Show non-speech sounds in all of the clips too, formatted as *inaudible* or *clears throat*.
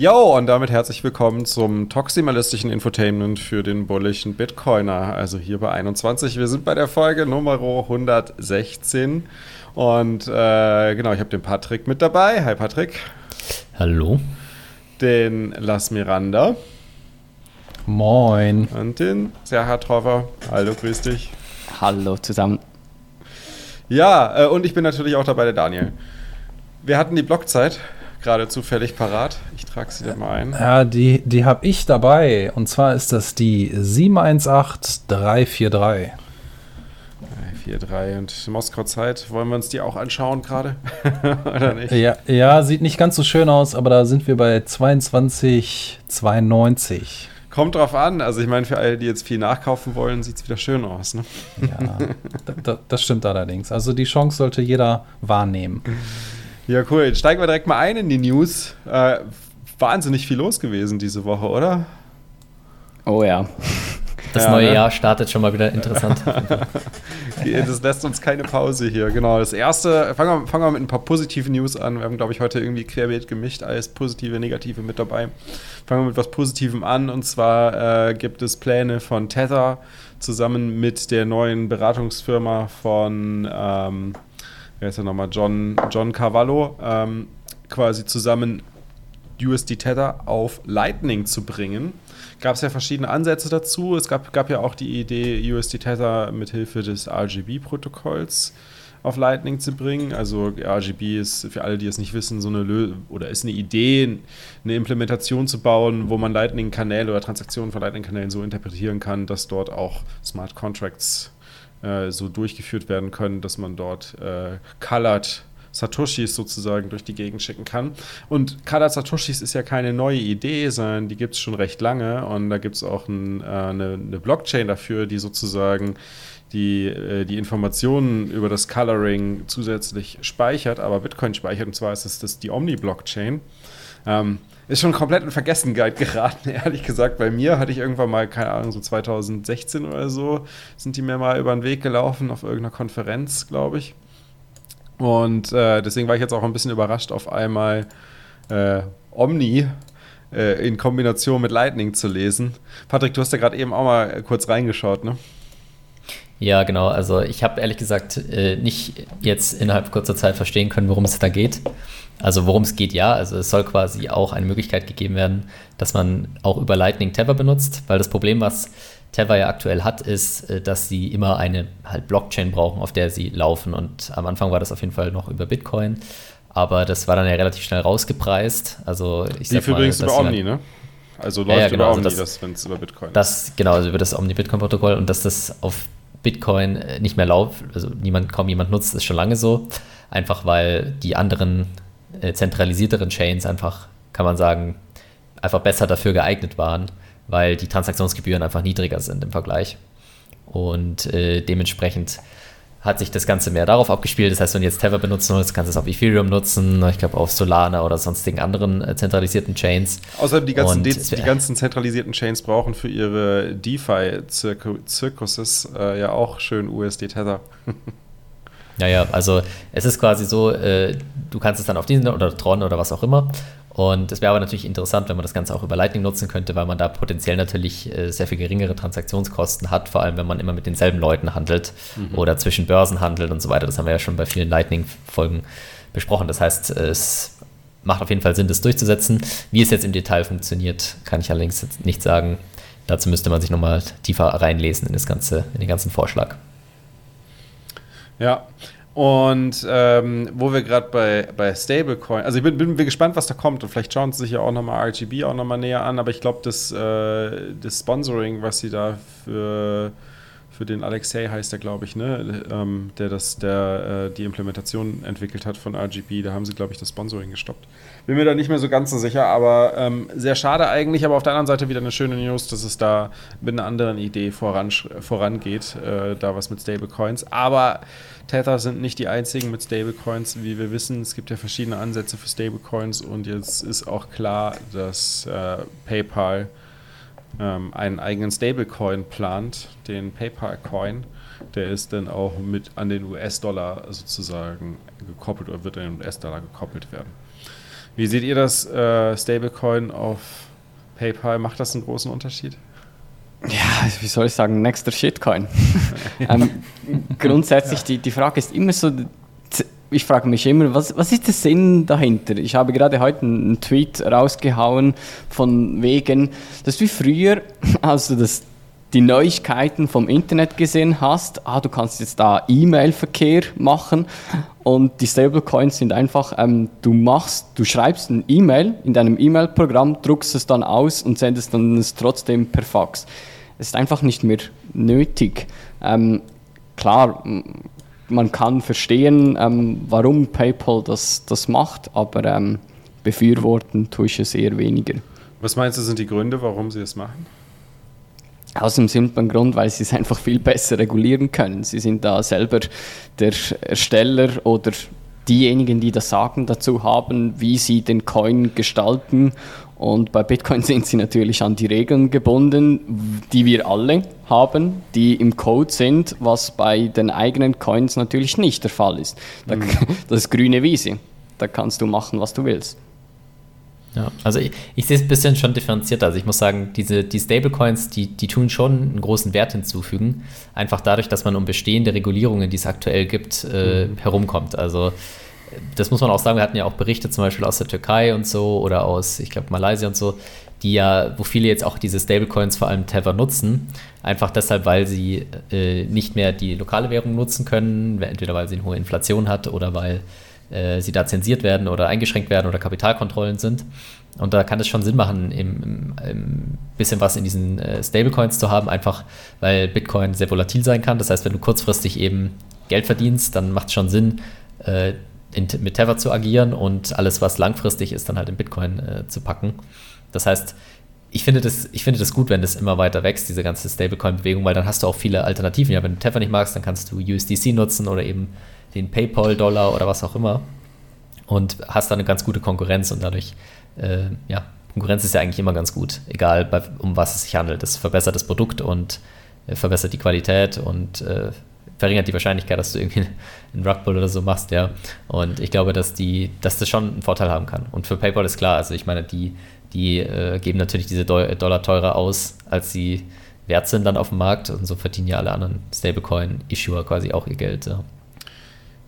Jo, und damit herzlich willkommen zum toximalistischen Infotainment für den bullischen Bitcoiner. Also hier bei 21. Wir sind bei der Folge Nummer 116. Und äh, genau, ich habe den Patrick mit dabei. Hi Patrick. Hallo. Den Las Miranda. Moin. Und den Serha Troffer. Hallo, grüß dich. Hallo zusammen. Ja, äh, und ich bin natürlich auch dabei, der Daniel. Wir hatten die Blockzeit gerade zufällig parat. Ich trage sie dann mal ein. Ja, die, die habe ich dabei. Und zwar ist das die 718343. 343 und Moskau Zeit. Wollen wir uns die auch anschauen gerade? *laughs* Oder nicht? Ja, ja, sieht nicht ganz so schön aus, aber da sind wir bei 22,92. Kommt drauf an. Also ich meine, für alle, die jetzt viel nachkaufen wollen, sieht es wieder schön aus. Ne? Ja, das stimmt allerdings. Also die Chance sollte jeder wahrnehmen. *laughs* Ja, cool. Jetzt steigen wir direkt mal ein in die News. Äh, wahnsinnig viel los gewesen diese Woche, oder? Oh ja. Das ja, neue ne? Jahr startet schon mal wieder interessant. *laughs* das lässt uns keine Pause hier. Genau. Das erste, fangen wir, fangen wir mit ein paar positiven News an. Wir haben, glaube ich, heute irgendwie querbeet gemischt, alles positive, negative mit dabei. Fangen wir mit was Positivem an. Und zwar äh, gibt es Pläne von Tether zusammen mit der neuen Beratungsfirma von. Ähm, wer ist ja nochmal, John, John Cavallo, ähm, quasi zusammen USD Tether auf Lightning zu bringen. Gab es ja verschiedene Ansätze dazu. Es gab, gab ja auch die Idee, USD Tether mit Hilfe des RGB-Protokolls auf Lightning zu bringen. Also RGB ist für alle, die es nicht wissen, so eine Lö oder ist eine Idee, eine Implementation zu bauen, wo man Lightning-Kanäle oder Transaktionen von Lightning-Kanälen so interpretieren kann, dass dort auch Smart Contracts äh, so durchgeführt werden können, dass man dort äh, colored Satoshis sozusagen durch die Gegend schicken kann. Und Colored Satoshis ist ja keine neue Idee, sondern die gibt es schon recht lange. Und da gibt es auch ein, äh, eine, eine, Blockchain dafür, die sozusagen die, äh, die Informationen über das Coloring zusätzlich speichert, aber Bitcoin speichert. Und zwar ist es das die Omni-Blockchain. Ähm, ist schon komplett in Vergessenheit geraten, *laughs* ehrlich gesagt. Bei mir hatte ich irgendwann mal, keine Ahnung, so 2016 oder so, sind die mir mal über den Weg gelaufen auf irgendeiner Konferenz, glaube ich. Und äh, deswegen war ich jetzt auch ein bisschen überrascht, auf einmal äh, Omni äh, in Kombination mit Lightning zu lesen. Patrick, du hast ja gerade eben auch mal kurz reingeschaut, ne? Ja, genau. Also ich habe ehrlich gesagt äh, nicht jetzt innerhalb kurzer Zeit verstehen können, worum es da geht. Also worum es geht, ja. Also es soll quasi auch eine Möglichkeit gegeben werden, dass man auch über Lightning Tether benutzt, weil das Problem, was Tether ja aktuell hat, ist, äh, dass sie immer eine halt Blockchain brauchen, auf der sie laufen. Und am Anfang war das auf jeden Fall noch über Bitcoin. Aber das war dann ja relativ schnell rausgepreist. Also ich Wie viel übrigens über Omni, ne? Also läuft ja, ja, genau, über also Omni, das, wenn es über Bitcoin das, Genau, also über das Omni-Bitcoin-Protokoll und dass das auf Bitcoin äh, nicht mehr läuft, also niemand, kaum jemand nutzt, ist schon lange so. Einfach weil die anderen äh, zentralisierteren Chains einfach, kann man sagen, einfach besser dafür geeignet waren, weil die Transaktionsgebühren einfach niedriger sind im Vergleich. Und äh, dementsprechend hat sich das Ganze mehr darauf abgespielt. Das heißt, wenn du jetzt Tether benutzen willst, kannst du es auf Ethereum nutzen, ich glaube auf Solana oder sonstigen anderen äh, zentralisierten Chains. Außerdem die ganzen, die, die ganzen zentralisierten Chains brauchen für ihre DeFi-Zirkuses äh, ja auch schön USD Tether. Naja, also es ist quasi so, äh, du kannst es dann auf diesen oder Tron oder was auch immer. Und es wäre aber natürlich interessant, wenn man das Ganze auch über Lightning nutzen könnte, weil man da potenziell natürlich äh, sehr viel geringere Transaktionskosten hat, vor allem wenn man immer mit denselben Leuten handelt mhm. oder zwischen Börsen handelt und so weiter. Das haben wir ja schon bei vielen Lightning-Folgen besprochen. Das heißt, es macht auf jeden Fall Sinn, das durchzusetzen. Wie es jetzt im Detail funktioniert, kann ich allerdings nicht sagen. Dazu müsste man sich nochmal tiefer reinlesen in, das ganze, in den ganzen Vorschlag. Ja. Und ähm, wo wir gerade bei, bei Stablecoin, also ich bin, bin, gespannt, was da kommt. Und vielleicht schauen sie sich ja auch nochmal RGB auch nochmal näher an. Aber ich glaube, das, äh, das Sponsoring, was sie da für, für den Alexei heißt der, glaube ich, ne, ähm, der das, der äh, die Implementation entwickelt hat von RGB, da haben sie, glaube ich, das Sponsoring gestoppt. Bin mir da nicht mehr so ganz so sicher, aber ähm, sehr schade eigentlich. Aber auf der anderen Seite wieder eine schöne News, dass es da mit einer anderen Idee voran, vorangeht, äh, da was mit Stablecoins. Aber Tether sind nicht die einzigen mit Stablecoins. Wie wir wissen, es gibt ja verschiedene Ansätze für Stablecoins und jetzt ist auch klar, dass äh, PayPal ähm, einen eigenen Stablecoin plant, den PayPal-Coin. Der ist dann auch mit an den US-Dollar sozusagen gekoppelt oder wird an den US-Dollar gekoppelt werden. Wie seht ihr das äh, Stablecoin auf PayPal? Macht das einen großen Unterschied? Ja, wie soll ich sagen, nächster Shitcoin. *laughs* ähm, grundsätzlich, die, die Frage ist immer so, ich frage mich immer, was, was ist der Sinn dahinter? Ich habe gerade heute einen Tweet rausgehauen von wegen, dass wie früher, *laughs* also das die Neuigkeiten vom Internet gesehen hast, ah, du kannst jetzt da E-Mail-Verkehr machen und die Stablecoins sind einfach, ähm, du machst, du schreibst ein E-Mail in deinem E-Mail-Programm, druckst es dann aus und sendest dann es trotzdem per Fax. Es ist einfach nicht mehr nötig. Ähm, klar, man kann verstehen, ähm, warum PayPal das, das macht, aber ähm, befürworten tue ich es eher weniger. Was meinst du, sind die Gründe, warum sie es machen? Aus dem simplen Grund, weil sie es einfach viel besser regulieren können. Sie sind da selber der Ersteller oder diejenigen, die das Sagen dazu haben, wie sie den Coin gestalten. Und bei Bitcoin *laughs* sind sie natürlich an die Regeln gebunden, die wir alle haben, die im Code sind, was bei den eigenen Coins natürlich nicht der Fall ist. Mhm. *laughs* Das ist grüne Wiese. Da kannst du machen, was du willst. Ja, also ich, ich sehe es ein bisschen schon differenzierter. Also ich muss sagen, diese, die Stablecoins, die, die tun schon einen großen Wert hinzufügen. Einfach dadurch, dass man um bestehende Regulierungen, die es aktuell gibt, äh, mhm. herumkommt. Also das muss man auch sagen, wir hatten ja auch Berichte zum Beispiel aus der Türkei und so oder aus, ich glaube, Malaysia und so, die ja, wo viele jetzt auch diese Stablecoins vor allem Tether nutzen, einfach deshalb, weil sie äh, nicht mehr die lokale Währung nutzen können, entweder weil sie eine hohe Inflation hat oder weil äh, sie da zensiert werden oder eingeschränkt werden oder Kapitalkontrollen sind. Und da kann es schon Sinn machen, im bisschen was in diesen äh, Stablecoins zu haben, einfach weil Bitcoin sehr volatil sein kann. Das heißt, wenn du kurzfristig eben Geld verdienst, dann macht es schon Sinn, äh, in, mit Tether zu agieren und alles, was langfristig ist, dann halt in Bitcoin äh, zu packen. Das heißt, ich finde, das, ich finde das gut, wenn das immer weiter wächst, diese ganze Stablecoin-Bewegung, weil dann hast du auch viele Alternativen. Ja, wenn du Tether nicht magst, dann kannst du USDC nutzen oder eben den PayPal-Dollar oder was auch immer und hast da eine ganz gute Konkurrenz und dadurch, äh, ja, Konkurrenz ist ja eigentlich immer ganz gut, egal bei, um was es sich handelt. Das verbessert das Produkt und äh, verbessert die Qualität und äh, verringert die Wahrscheinlichkeit, dass du irgendwie *laughs* einen Rugbull oder so machst, ja. Und ich glaube, dass die, dass das schon einen Vorteil haben kann. Und für PayPal ist klar, also ich meine, die, die äh, geben natürlich diese Dollar teurer aus, als sie wert sind dann auf dem Markt und so verdienen ja alle anderen Stablecoin-Issuer quasi auch ihr Geld. Ja.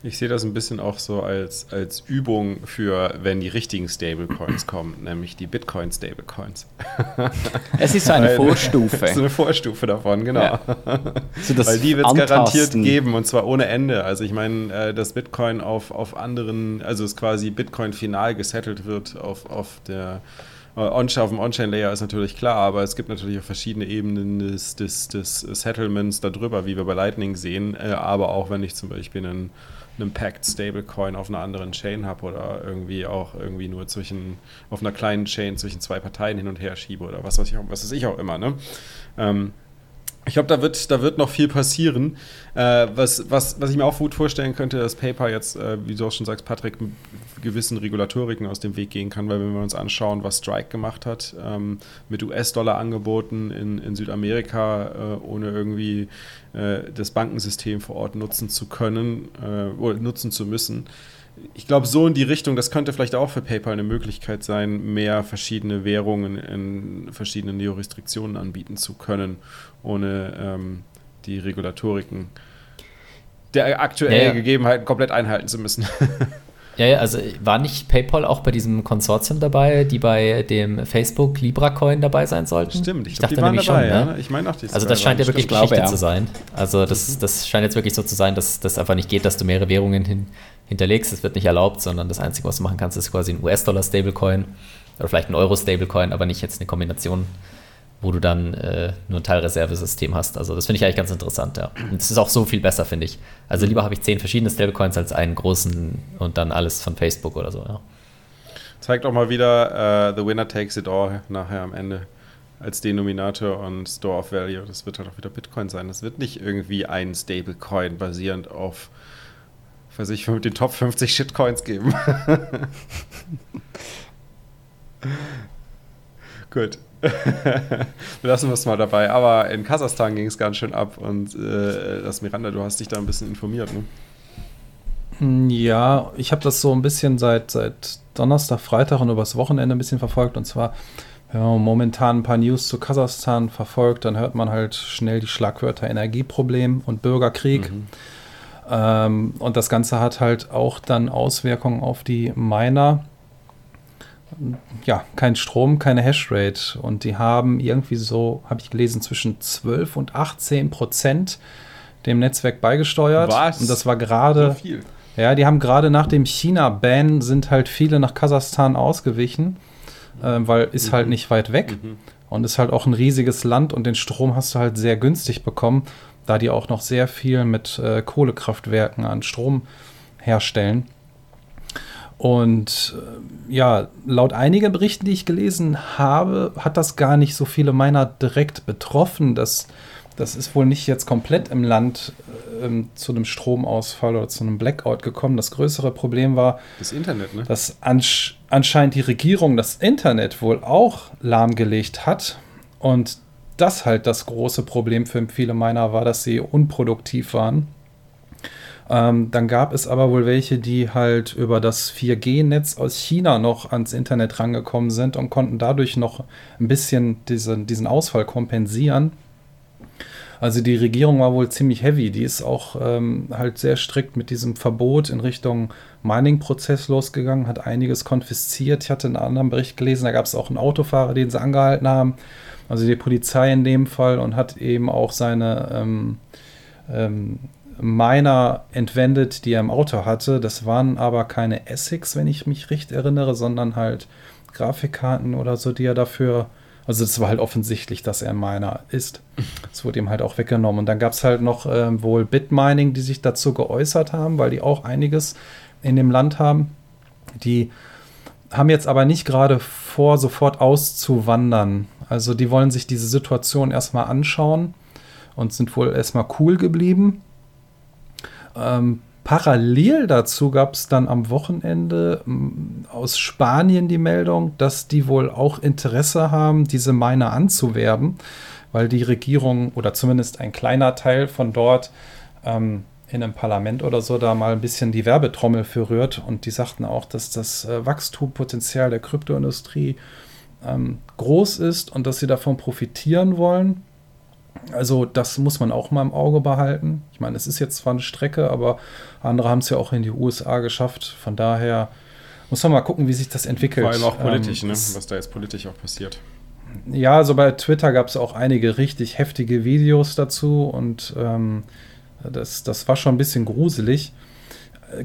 Ich sehe das ein bisschen auch so als, als Übung für, wenn die richtigen Stablecoins kommen, nämlich die Bitcoin-Stablecoins. Es ist so eine *laughs* Vorstufe. Es ist eine Vorstufe davon, genau. Ja. *laughs* So Weil die wird es garantiert geben und zwar ohne Ende. Also ich meine, äh, dass Bitcoin auf, auf anderen, also es quasi Bitcoin final gesettelt wird auf, auf der äh, auf dem On-Chain-Layer ist natürlich klar, aber es gibt natürlich auch verschiedene Ebenen des, des, des Settlements darüber, wie wir bei Lightning sehen. Äh, aber auch wenn ich zum Beispiel einen einem Packed Stablecoin auf einer anderen Chain habe oder irgendwie auch irgendwie nur zwischen, auf einer kleinen Chain zwischen zwei Parteien hin und her schiebe oder was weiß ich, was weiß ich auch immer. Ne? Ähm, ich glaube, da wird, da wird noch viel passieren. Äh, was, was, was ich mir auch gut vorstellen könnte, dass PayPal jetzt, äh, wie du auch schon sagst, Patrick, mit gewissen Regulatoriken aus dem Weg gehen kann, weil wenn wir uns anschauen, was Strike gemacht hat, ähm, mit US-Dollar-Angeboten in, in Südamerika, äh, ohne irgendwie äh, das Bankensystem vor Ort nutzen zu können äh, oder nutzen zu müssen, ich glaube, so in die Richtung, das könnte vielleicht auch für PayPal eine Möglichkeit sein, mehr verschiedene Währungen in verschiedenen Jurisdiktionen anbieten zu können, ohne ähm, die Regulatoriken der aktuellen ja, ja. Gegebenheiten komplett einhalten zu müssen. *laughs* Ja, ja, also war nicht PayPal auch bei diesem Konsortium dabei, die bei dem Facebook Libra Coin dabei sein sollten? Stimmt, ich, ich dachte nämlich dabei, schon. Ne? Ich meine auch, die Also das scheint ja wirklich Geschichte glaube, ja. zu sein. Also das, mhm. das scheint jetzt wirklich so zu sein, dass das einfach nicht geht, dass du mehrere Währungen hin, hinterlegst. Das wird nicht erlaubt, sondern das Einzige, was du machen kannst, ist quasi ein US-Dollar-Stablecoin oder vielleicht ein Euro-Stablecoin, aber nicht jetzt eine Kombination wo du dann äh, nur ein Teilreservesystem hast. Also das finde ich eigentlich ganz interessant, ja. Und es ist auch so viel besser, finde ich. Also lieber habe ich zehn verschiedene Stablecoins als einen großen und dann alles von Facebook oder so, ja. Zeigt auch mal wieder, uh, the winner takes it all nachher am Ende als Denominator und Store of Value. Das wird halt auch wieder Bitcoin sein. Das wird nicht irgendwie ein Stablecoin basierend auf, weiß ich, mit den Top 50 Shitcoins geben. *laughs* Gut. *laughs* Lassen wir es mal dabei. Aber in Kasachstan ging es ganz schön ab und äh, das Miranda, du hast dich da ein bisschen informiert, ne? Hm, ja, ich habe das so ein bisschen seit, seit Donnerstag, Freitag und übers Wochenende ein bisschen verfolgt. Und zwar, wenn man momentan ein paar News zu Kasachstan verfolgt, dann hört man halt schnell die Schlagwörter Energieproblem und Bürgerkrieg. Mhm. Ähm, und das Ganze hat halt auch dann Auswirkungen auf die Miner. Ja, kein Strom, keine Hashrate. Und die haben irgendwie so, habe ich gelesen, zwischen 12 und 18 Prozent dem Netzwerk beigesteuert. Was? Und das war gerade. So viel. Ja, die haben gerade nach dem China-Ban sind halt viele nach Kasachstan ausgewichen, äh, weil ist halt mhm. halt nicht weit weg mhm. und ist halt auch ein riesiges Land und den Strom hast du halt sehr günstig bekommen, da die auch noch sehr viel mit äh, Kohlekraftwerken an Strom herstellen. Und äh, ja, laut einigen Berichten, die ich gelesen habe, hat das gar nicht so viele Miner direkt betroffen. Das, das ist wohl nicht jetzt komplett im Land ähm, zu einem Stromausfall oder zu einem Blackout gekommen. Das größere Problem war, das Internet, ne? dass ansch anscheinend die Regierung das Internet wohl auch lahmgelegt hat. Und das halt das große Problem für viele Miner war, dass sie unproduktiv waren. Ähm, dann gab es aber wohl welche, die halt über das 4G-Netz aus China noch ans Internet rangekommen sind und konnten dadurch noch ein bisschen diesen, diesen Ausfall kompensieren. Also die Regierung war wohl ziemlich heavy. Die ist auch ähm, halt sehr strikt mit diesem Verbot in Richtung Mining-Prozess losgegangen, hat einiges konfisziert. Ich hatte einen anderen Bericht gelesen, da gab es auch einen Autofahrer, den sie angehalten haben. Also die Polizei in dem Fall und hat eben auch seine ähm, ähm, Miner entwendet, die er im Auto hatte. Das waren aber keine Essex, wenn ich mich recht erinnere, sondern halt Grafikkarten oder so, die er dafür also es war halt offensichtlich, dass er Miner ist. Es wurde ihm halt auch weggenommen. Und dann gab es halt noch äh, wohl Bitmining, die sich dazu geäußert haben, weil die auch einiges in dem Land haben. Die haben jetzt aber nicht gerade vor, sofort auszuwandern. Also die wollen sich diese Situation erstmal anschauen und sind wohl erstmal cool geblieben. Ähm, Parallel dazu gab es dann am Wochenende aus Spanien die Meldung, dass die wohl auch Interesse haben, diese Miner anzuwerben, weil die Regierung oder zumindest ein kleiner Teil von dort ähm, in einem Parlament oder so da mal ein bisschen die Werbetrommel für rührt. Und die sagten auch, dass das äh, Wachstumpotenzial der Kryptoindustrie ähm, groß ist und dass sie davon profitieren wollen. Also das muss man auch mal im Auge behalten. Ich meine, es ist jetzt zwar eine Strecke, aber andere haben es ja auch in die USA geschafft. Von daher muss man mal gucken, wie sich das entwickelt. Vor allem auch politisch, ähm, ne? was da jetzt politisch auch passiert. Ja, also bei Twitter gab es auch einige richtig heftige Videos dazu und ähm, das, das war schon ein bisschen gruselig.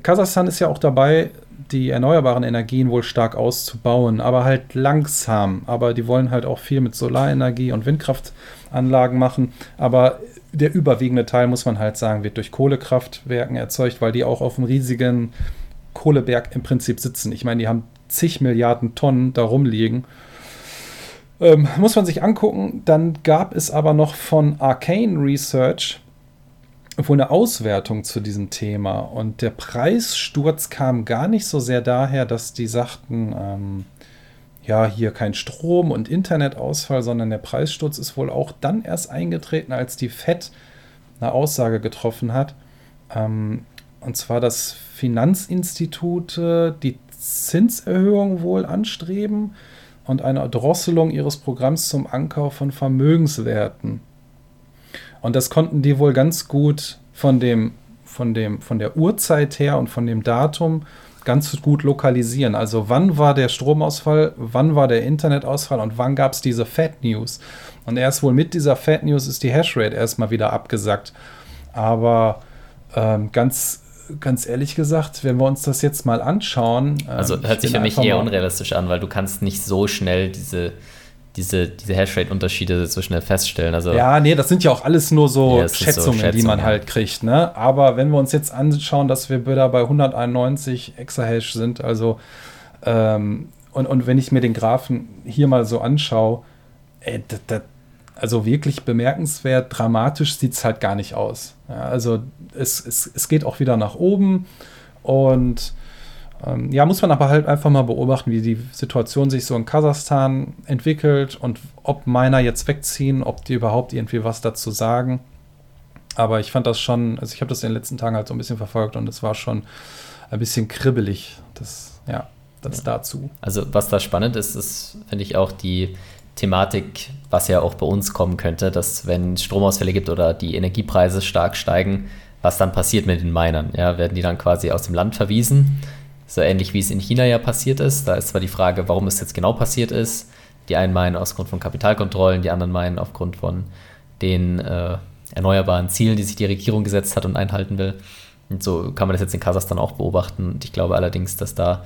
Kasachstan ist ja auch dabei, die erneuerbaren Energien wohl stark auszubauen, aber halt langsam. Aber die wollen halt auch viel mit Solarenergie und Windkraftanlagen machen. Aber der überwiegende Teil, muss man halt sagen, wird durch Kohlekraftwerken erzeugt, weil die auch auf einem riesigen Kohleberg im Prinzip sitzen. Ich meine, die haben zig Milliarden Tonnen da rumliegen. Ähm, muss man sich angucken. Dann gab es aber noch von Arcane Research wohl eine Auswertung zu diesem Thema. Und der Preissturz kam gar nicht so sehr daher, dass die sagten, ähm, ja, hier kein Strom und Internetausfall, sondern der Preissturz ist wohl auch dann erst eingetreten, als die FED eine Aussage getroffen hat. Ähm, und zwar, dass Finanzinstitute die Zinserhöhung wohl anstreben und eine Drosselung ihres Programms zum Ankauf von Vermögenswerten. Und das konnten die wohl ganz gut von dem, von dem, von der Uhrzeit her und von dem Datum ganz gut lokalisieren. Also wann war der Stromausfall, wann war der Internetausfall und wann gab es diese Fat News. Und erst wohl mit dieser Fat News ist die Hashrate erstmal wieder abgesackt. Aber ähm, ganz, ganz ehrlich gesagt, wenn wir uns das jetzt mal anschauen. Ähm, also hört sich für mich eher unrealistisch an, weil du kannst nicht so schnell diese diese, diese Hashrate-Unterschiede so schnell feststellen. Also, ja, nee, das sind ja auch alles nur so, ja, Schätzungen, so Schätzung, die man halt kriegt. Ne? Aber wenn wir uns jetzt anschauen, dass wir wieder bei 191 Exahash sind, also ähm, und, und wenn ich mir den Graphen hier mal so anschaue, ey, das, das, also wirklich bemerkenswert, dramatisch sieht es halt gar nicht aus. Ja, also es, es, es geht auch wieder nach oben und ähm, ja, muss man aber halt einfach mal beobachten, wie die Situation sich so in Kasachstan entwickelt und ob Miner jetzt wegziehen, ob die überhaupt irgendwie was dazu sagen. Aber ich fand das schon, also ich habe das in den letzten Tagen halt so ein bisschen verfolgt und es war schon ein bisschen kribbelig. Das, ja, das ja. dazu. Also was da spannend ist, ist, finde ich, auch die Thematik, was ja auch bei uns kommen könnte, dass wenn es Stromausfälle gibt oder die Energiepreise stark steigen, was dann passiert mit den Minern. Ja, werden die dann quasi aus dem Land verwiesen? So ähnlich wie es in China ja passiert ist. Da ist zwar die Frage, warum es jetzt genau passiert ist. Die einen meinen aus Grund von Kapitalkontrollen, die anderen meinen aufgrund von den äh, erneuerbaren Zielen, die sich die Regierung gesetzt hat und einhalten will. Und so kann man das jetzt in Kasachstan auch beobachten. Und ich glaube allerdings, dass da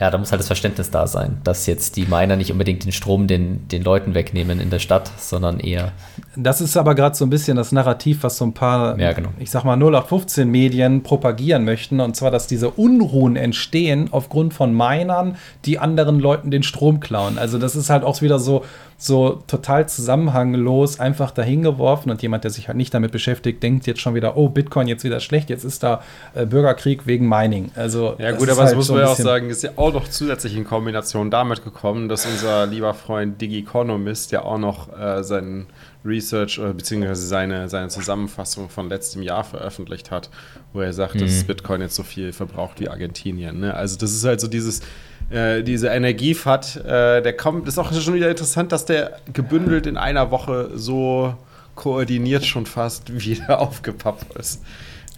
ja, da muss halt das Verständnis da sein, dass jetzt die Miner nicht unbedingt den Strom den, den Leuten wegnehmen in der Stadt, sondern eher. Das ist aber gerade so ein bisschen das Narrativ, was so ein paar, ja, genau. ich sag mal, 0815 Medien propagieren möchten. Und zwar, dass diese Unruhen entstehen aufgrund von Minern, die anderen Leuten den Strom klauen. Also, das ist halt auch wieder so, so total zusammenhanglos einfach dahingeworfen und jemand, der sich halt nicht damit beschäftigt, denkt jetzt schon wieder, oh, Bitcoin jetzt wieder schlecht, jetzt ist da äh, Bürgerkrieg wegen Mining. Also ja gut, aber halt das muss man ja auch sagen, ist ja auch noch zusätzlich in Kombination damit gekommen, dass unser lieber Freund Digiconomist ja auch noch äh, seinen Research oder beziehungsweise seine, seine Zusammenfassung von letztem Jahr veröffentlicht hat, wo er sagt, mhm. dass Bitcoin jetzt so viel verbraucht wie Argentinien. Ne? Also das ist halt so dieses äh, diese Energiefahrt, äh, der kommt, ist auch schon wieder interessant, dass der gebündelt in einer Woche so koordiniert schon fast *laughs* wieder aufgepappt ist.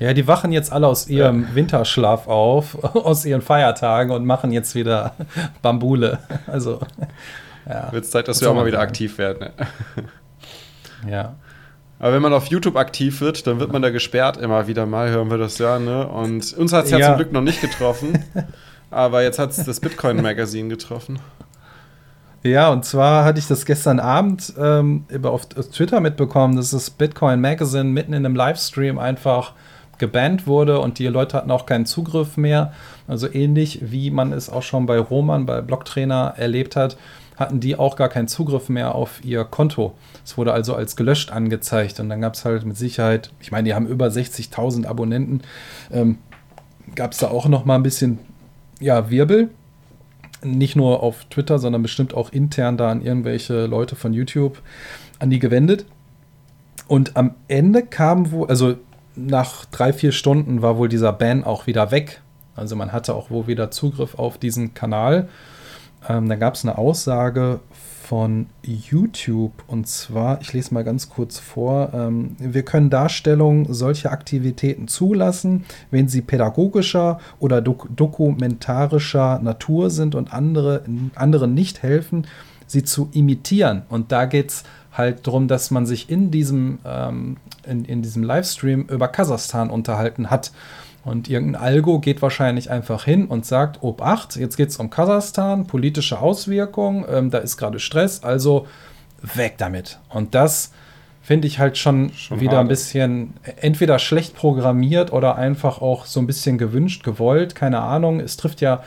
Ja, die wachen jetzt alle aus ihrem. Winterschlaf auf, *laughs* aus ihren Feiertagen und machen jetzt wieder *laughs* Bambule. Also, ja. Wird Zeit, dass wir auch mal wieder aktiv werden. Ne? *laughs* Ja. Aber wenn man auf YouTube aktiv wird, dann wird man da gesperrt immer wieder mal, hören wir das ja, ne? Und uns hat es ja, ja, zum Glück noch nicht getroffen. Aber jetzt hat es das Bitcoin Magazine getroffen. Ja, und zwar hatte ich das gestern Abend ähm, auf Twitter mitbekommen, dass das Bitcoin Magazine mitten in einem Livestream einfach gebannt wurde und die Leute hatten auch keinen Zugriff mehr. Also ähnlich wie man es auch schon bei Roman, bei Blocktrainer erlebt hat, hatten die auch gar keinen Zugriff mehr auf ihr Konto. Es wurde also als gelöscht angezeigt und dann gab es halt mit Sicherheit, ich meine, die haben über 60.000 Abonnenten, ähm, gab es da auch noch mal ein bisschen ja, Wirbel. Nicht nur auf Twitter, sondern bestimmt auch intern da an irgendwelche Leute von YouTube an die gewendet. Und am Ende kam wohl, also nach drei, vier Stunden war wohl dieser Ban auch wieder weg. Also man hatte auch wohl wieder Zugriff auf diesen Kanal. Ähm, dann gab es eine Aussage von YouTube. Und zwar, ich lese mal ganz kurz vor, ähm, wir können Darstellungen solcher Aktivitäten zulassen, wenn sie pädagogischer oder dok dokumentarischer Natur sind und andere, anderen nicht helfen, sie zu imitieren. Und da geht es halt darum, dass man sich in diesem, ähm, in, in diesem Livestream über Kasachstan unterhalten hat. Und irgendein Algo geht wahrscheinlich einfach hin und sagt, Obacht, jetzt geht es um Kasachstan, politische Auswirkungen, ähm, da ist gerade Stress, also weg damit. Und das finde ich halt schon, schon wieder hart. ein bisschen entweder schlecht programmiert oder einfach auch so ein bisschen gewünscht, gewollt, keine Ahnung. Es trifft ja,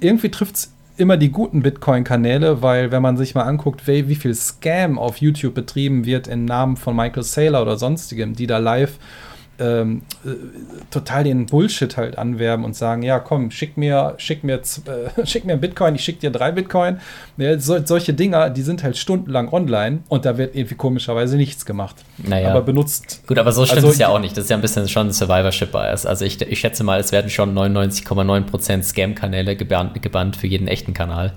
irgendwie trifft es immer die guten Bitcoin-Kanäle, weil wenn man sich mal anguckt, wie, wie viel Scam auf YouTube betrieben wird im Namen von Michael Saylor oder sonstigem, die da live ähm, äh, total den Bullshit halt anwerben und sagen, ja komm, schick mir, schick mir, äh, *laughs* schick mir ein Bitcoin, ich schick dir drei Bitcoin. Ja, so, solche Dinger, die sind halt stundenlang online und da wird irgendwie komischerweise nichts gemacht. Naja. Aber benutzt. Gut, aber so stimmt also, es ja auch nicht. Das ist ja ein bisschen schon Survivorship-Bias. Also ich, ich schätze mal, es werden schon 99,9% Scam-Kanäle gebannt, gebannt für jeden echten Kanal.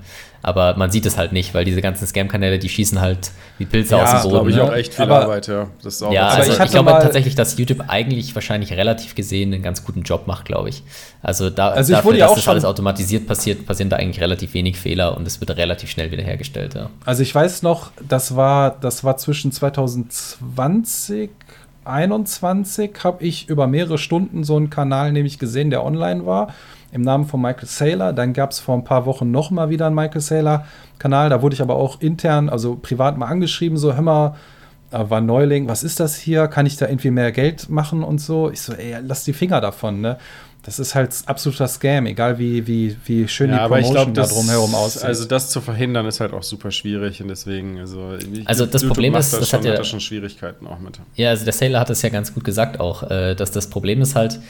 Aber man sieht es halt nicht, weil diese ganzen Scam-Kanäle, die schießen halt wie Pilze ja, aus dem Boden. glaube ich ne? auch echt viel aber, Arbeit, ja. Das ist auch ja, also ich, ich glaube tatsächlich, dass YouTube eigentlich wahrscheinlich relativ gesehen einen ganz guten Job macht, glaube ich. Also, da, also dafür, dass das alles automatisiert passiert, passieren da eigentlich relativ wenig Fehler und es wird relativ schnell wiederhergestellt, ja. Also ich weiß noch, das war, das war zwischen 2020 21 habe ich über mehrere Stunden so einen Kanal nämlich gesehen, der online war im Namen von Michael Saylor. Dann gab es vor ein paar Wochen noch mal wieder einen Michael Saylor-Kanal. Da wurde ich aber auch intern, also privat mal angeschrieben, so, hör mal, war Neuling, was ist das hier? Kann ich da irgendwie mehr Geld machen und so? Ich so, ey, lass die Finger davon, ne? Das ist halt absoluter Scam, egal wie, wie, wie schön ja, die Promotion glaub, da drumherum aussieht. Also das zu verhindern ist halt auch super schwierig und deswegen, also Also das YouTube Problem ist, das, das hat ja schon Schwierigkeiten auch mit. Ja, also der Sailor hat es ja ganz gut gesagt auch, äh, dass das Problem ist halt,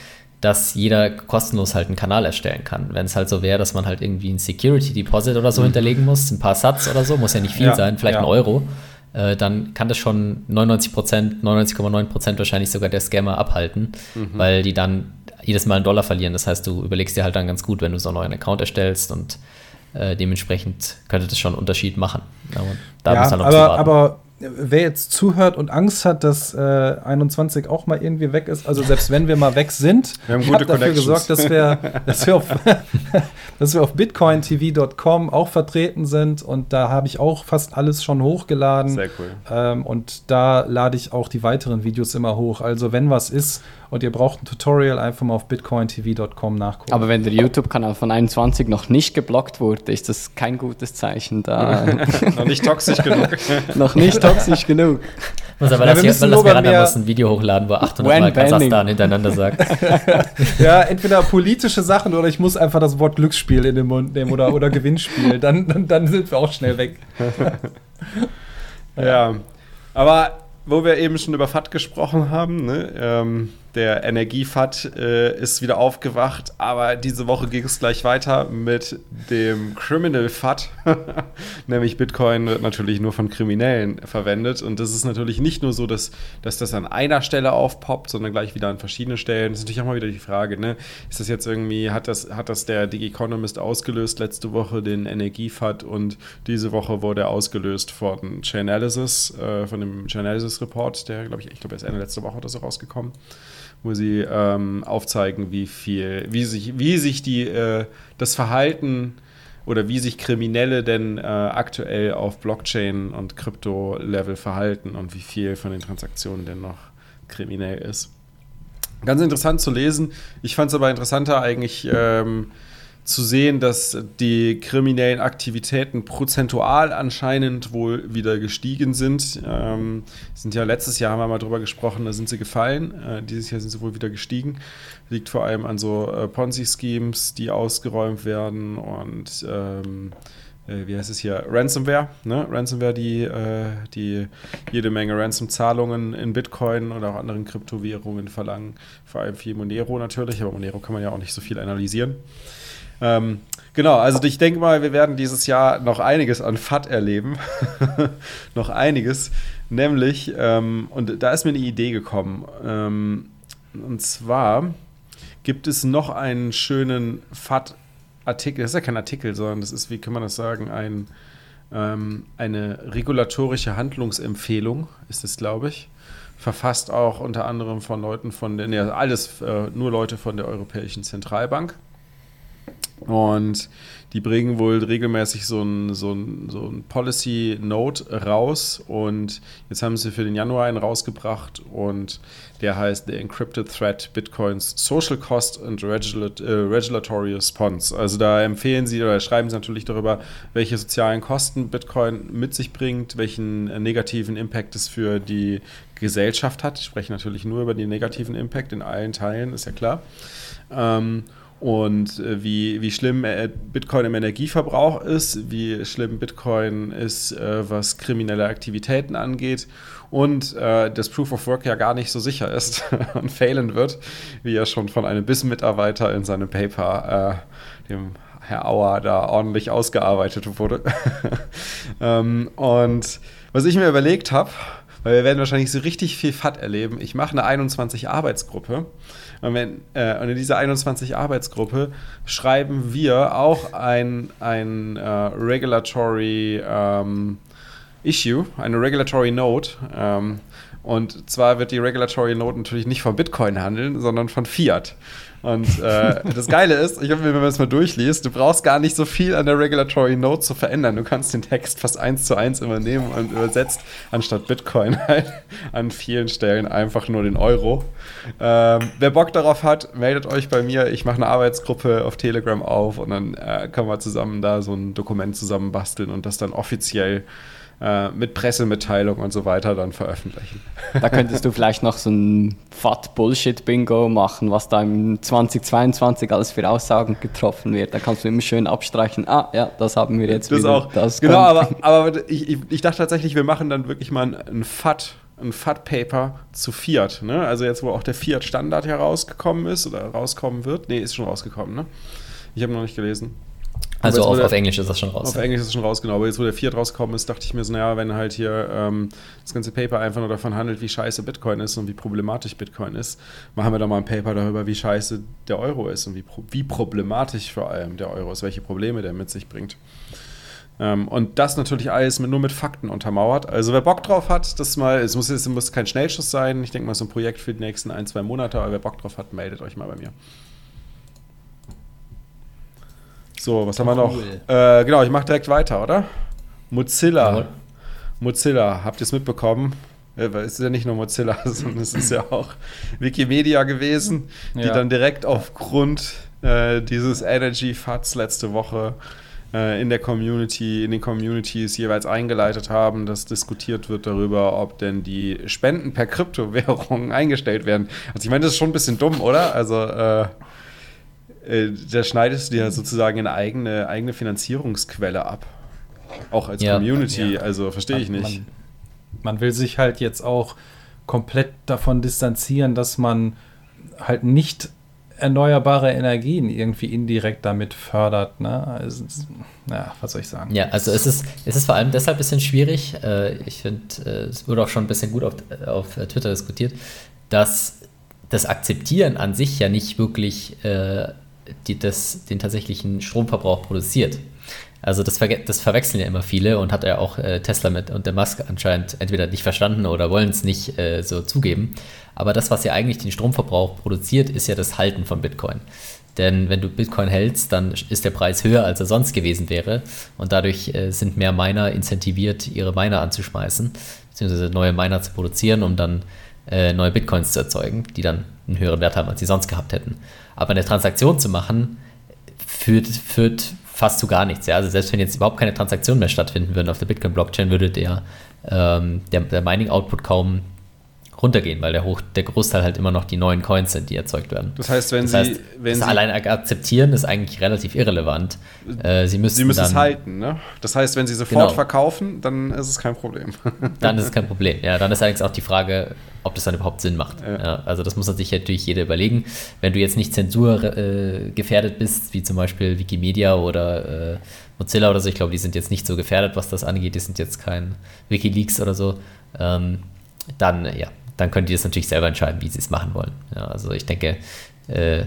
dass jeder kostenlos halt einen Kanal erstellen kann. Wenn es halt so wäre, dass man halt irgendwie ein Security Deposit oder so mhm. hinterlegen muss, ein paar Satz oder so, muss ja nicht viel ja, sein, vielleicht ja. ein Euro, äh, dann kann das schon 99 Prozent, 99,9 Prozent wahrscheinlich sogar der Scammer abhalten, mhm. weil die dann jedes Mal einen Dollar verlieren. Das heißt, du überlegst dir halt dann ganz gut, wenn du so einen neuen Account erstellst und Äh, dementsprechend könnte das schon einen Unterschied machen. Aber da ja, muss noch aber, aber wer jetzt zuhört und Angst hat, dass äh, 21 auch mal irgendwie weg ist, also selbst wenn wir mal weg sind, *laughs* Wir haben gute dafür gesorgt, dass wir, dass wir auf, *laughs* dass wir auf bitcointv.com auch vertreten sind und da habe ich auch fast alles schon hochgeladen. Sehr cool. Ähm, und da lade ich auch die weiteren Videos immer hoch. Also wenn was ist und ihr braucht ein Tutorial, einfach mal auf bitcointv.com nachgucken. Aber wenn der YouTube-Kanal von 21 noch nicht geblockt wurde, ist das kein gutes Zeichen. Da *laughs* Noch nicht toxisch genug. *laughs* noch nicht toxisch genug. muss aber Ja, das wir hier, müssen das mir- muss ein Video hochladen, wo er 800 When Mal banning. Kasachstan hintereinander sagt. *laughs* Ja, entweder politische Sachen oder ich muss einfach das Wort Glücksspiel in den Mund nehmen oder, oder Gewinnspiel. Dann, dann, dann sind wir auch schnell weg. Ja, aber wo wir eben schon über FAT gesprochen haben, ne, ähm, der Energie-FAT äh, ist wieder aufgewacht, aber diese Woche ging es gleich weiter mit dem Criminal-FAT, *laughs* nämlich Bitcoin wird natürlich nur von Kriminellen verwendet und das ist natürlich nicht nur so, dass, dass das an einer Stelle aufpoppt, sondern gleich wieder an verschiedenen Stellen. Das ist natürlich auch mal wieder die Frage, ne, ist das jetzt irgendwie, hat das, hat das der Dig Economist ausgelöst letzte Woche, den Energie-FAT und diese Woche wurde er ausgelöst von Chainalysis, äh, von dem Chainalysis-Report, der, glaube ich, ich glaube, er ist Ende letzte Woche oder so rausgekommen, wo sie ähm, aufzeigen, wie viel, wie sich, wie sich die, äh, das Verhalten oder wie sich Kriminelle denn äh, aktuell auf Blockchain und Krypto-Level verhalten und wie viel von den Transaktionen denn noch kriminell ist. Ganz interessant zu lesen. Ich fand es aber interessanter eigentlich ähm, zu sehen, dass die kriminellen Aktivitäten prozentual anscheinend wohl wieder gestiegen sind. Ähm, sind ja letztes Jahr haben wir mal drüber gesprochen, da sind sie gefallen. Äh, dieses Jahr sind sie wohl wieder gestiegen. Liegt vor allem an so äh, Ponzi-Schemes, die ausgeräumt werden und ähm, äh, wie heißt es hier, Ransomware, ne? Ransomware, die, äh, die jede Menge Ransom-Zahlungen in Bitcoin oder auch anderen Kryptowährungen verlangen. Vor allem viel Monero natürlich, aber Monero kann man ja auch nicht so viel analysieren. Ähm, genau, also ich denke mal, wir werden dieses Jahr noch einiges an FAT erleben. *laughs* noch einiges. Nämlich, ähm, und da ist mir eine Idee gekommen. Ähm, und zwar gibt es noch einen schönen FAT-Artikel. Das ist ja kein Artikel, sondern das ist, wie kann man das sagen, ein, ähm, eine regulatorische Handlungsempfehlung ist es, glaube ich. Verfasst auch unter anderem von Leuten von der, nee, alles äh, nur Leute von der Europäischen Zentralbank. Und die bringen wohl regelmäßig so ein, so ein, so ein Policy Note raus. Und jetzt haben sie für den Januar einen rausgebracht. Und der heißt The Encrypted Threat Bitcoins Social Cost and äh, Regulatory Response. Also da empfehlen sie oder schreiben sie natürlich darüber, welche sozialen Kosten Bitcoin mit sich bringt, welchen äh, negativen Impact es für die Gesellschaft hat. Ich spreche natürlich nur über den negativen Impact in allen Teilen, ist ja klar. Ähm, und äh, wie, wie schlimm äh, Bitcoin im Energieverbrauch ist, wie schlimm Bitcoin ist, äh, was kriminelle Aktivitäten angeht und äh, das Proof of Work ja gar nicht so sicher ist *laughs* und failen wird, wie ja schon von einem BIS-Mitarbeiter in seinem Paper, äh, dem Herr Auer, da ordentlich ausgearbeitet wurde. *laughs* ähm, und was ich mir überlegt habe, weil wir werden wahrscheinlich so richtig viel FAT erleben. Ich mache eine 21-Arbeitsgruppe. Und, wenn, äh, und in dieser 21-Arbeitsgruppe schreiben wir auch ein, ein äh, Regulatory ähm, Issue, eine Regulatory Note. Ähm, und zwar wird die Regulatory Note natürlich nicht von Bitcoin handeln, sondern von Fiat. Und äh, das Geile ist, ich hoffe, wenn man das mal durchliest, du brauchst gar nicht so viel an der Regulatory Note zu verändern. Du kannst den Text fast eins zu eins übernehmen und übersetzt anstatt Bitcoin *laughs* halt an vielen Stellen einfach nur den Euro. Ähm, wer Bock darauf hat, meldet euch bei mir. Ich mache eine Arbeitsgruppe auf Telegram auf und dann äh, können wir zusammen da so ein Dokument zusammen basteln und das dann offiziell äh, mit Pressemitteilung und so weiter dann veröffentlichen. *laughs* Da könntest du vielleicht noch so ein Fat-Bullshit-Bingo machen, was da im 2022 alles für Aussagen getroffen wird. Da kannst du immer schön abstreichen, ah ja, das haben wir jetzt Das wieder. auch. Das genau, aber, aber ich, ich, ich dachte tatsächlich, wir machen dann wirklich mal ein, ein FAT, ein FAT-Paper zu Fiat. Ne? Also jetzt, wo auch der Fiat-Standard herausgekommen ist oder rauskommen wird. Nee, ist schon rausgekommen, ne? Ich habe noch nicht gelesen. Also auf, der, auf, Englisch ist das schon raus. Auf ja. Englisch ist es schon raus, genau. Aber jetzt, wo der Fiat rausgekommen ist, dachte ich mir so, naja, wenn halt hier ähm, das ganze Paper einfach nur davon handelt, wie scheiße Bitcoin ist und wie problematisch Bitcoin ist, machen wir da mal ein Paper darüber, wie scheiße der Euro ist und wie, wie problematisch vor allem der Euro ist, welche Probleme der mit sich bringt. Ähm, und das natürlich alles mit, nur mit Fakten untermauert. Also wer Bock drauf hat, das mal, es muss, es muss kein Schnellschuss sein. Ich denke mal, so ein Projekt für die nächsten ein, zwei Monate, aber wer Bock drauf hat, meldet euch mal bei mir. So, was haben wir noch? Äh, genau, ich mache direkt weiter, oder? Mozilla. Ja. Mozilla, habt ihr es mitbekommen? Äh, es ist ja nicht nur Mozilla, *laughs* sondern es ist ja auch Wikimedia gewesen, die ja. dann direkt aufgrund äh, dieses Energy Fuds letzte Woche äh, in der Community, in den Communities jeweils eingeleitet haben, dass diskutiert wird darüber, ob denn die Spenden per Kryptowährung *laughs* eingestellt werden. Also ich meine, das ist schon ein bisschen dumm, oder? Also äh, äh, da schneidest du dir sozusagen eine eigene, eigene Finanzierungsquelle ab. Auch als ja, Community, ja. also verstehe ich nicht. Man, man, will sich halt jetzt auch komplett davon distanzieren, dass man halt nicht erneuerbare Energien irgendwie indirekt damit fördert. Ne? Also, ja, was soll ich sagen? Ja, also es ist, es ist vor allem deshalb ein bisschen schwierig. Äh, ich finde, äh, es wurde auch schon ein bisschen gut auf, auf Twitter diskutiert, dass das Akzeptieren an sich ja nicht wirklich äh, die das, den tatsächlichen Stromverbrauch produziert. Also das, das, verwechseln ja immer viele und hat ja auch äh, Tesla mit und der Musk anscheinend entweder nicht verstanden oder wollen es nicht äh, so zugeben. Aber das, was ja eigentlich den Stromverbrauch produziert, ist ja das Halten von Bitcoin. Denn wenn du Bitcoin hältst, dann ist der Preis höher, als er sonst gewesen wäre. Und dadurch äh, sind mehr Miner incentiviert, ihre Miner anzuschmeißen, beziehungsweise neue Miner zu produzieren, um dann äh, neue Bitcoins zu erzeugen, die dann einen höheren Wert haben, als sie sonst gehabt hätten. Aber eine Transaktion zu machen, führt, führt fast zu gar nichts. Ja? Also selbst wenn jetzt überhaupt keine Transaktionen mehr stattfinden würden auf der Bitcoin-Blockchain, würde der, ähm, der, der Mining-Output kaum runtergehen, weil der, Hoch, der Großteil halt immer noch die neuen Coins sind, die erzeugt werden. Das heißt, wenn das Sie. Heißt, wenn das Sie allein akzeptieren ist eigentlich relativ irrelevant. Äh, Sie müssen, Sie müssen es halten, ne? Das heißt, wenn Sie sofort genau. verkaufen, dann ist es kein Problem. *laughs* dann ist es kein Problem, ja. Dann ist allerdings auch die Frage, ob das dann überhaupt Sinn macht. Ja. Ja, also das muss sich natürlich jeder überlegen. Wenn du jetzt nicht zensurgefährdet äh, bist, wie zum Beispiel Wikimedia oder äh, Mozilla oder so, ich glaube, die sind jetzt nicht so gefährdet, was das angeht. Die sind jetzt kein Wikileaks oder so. Ähm, dann, ja, dann können die das natürlich selber entscheiden, wie sie es machen wollen. Ja, also ich denke, äh,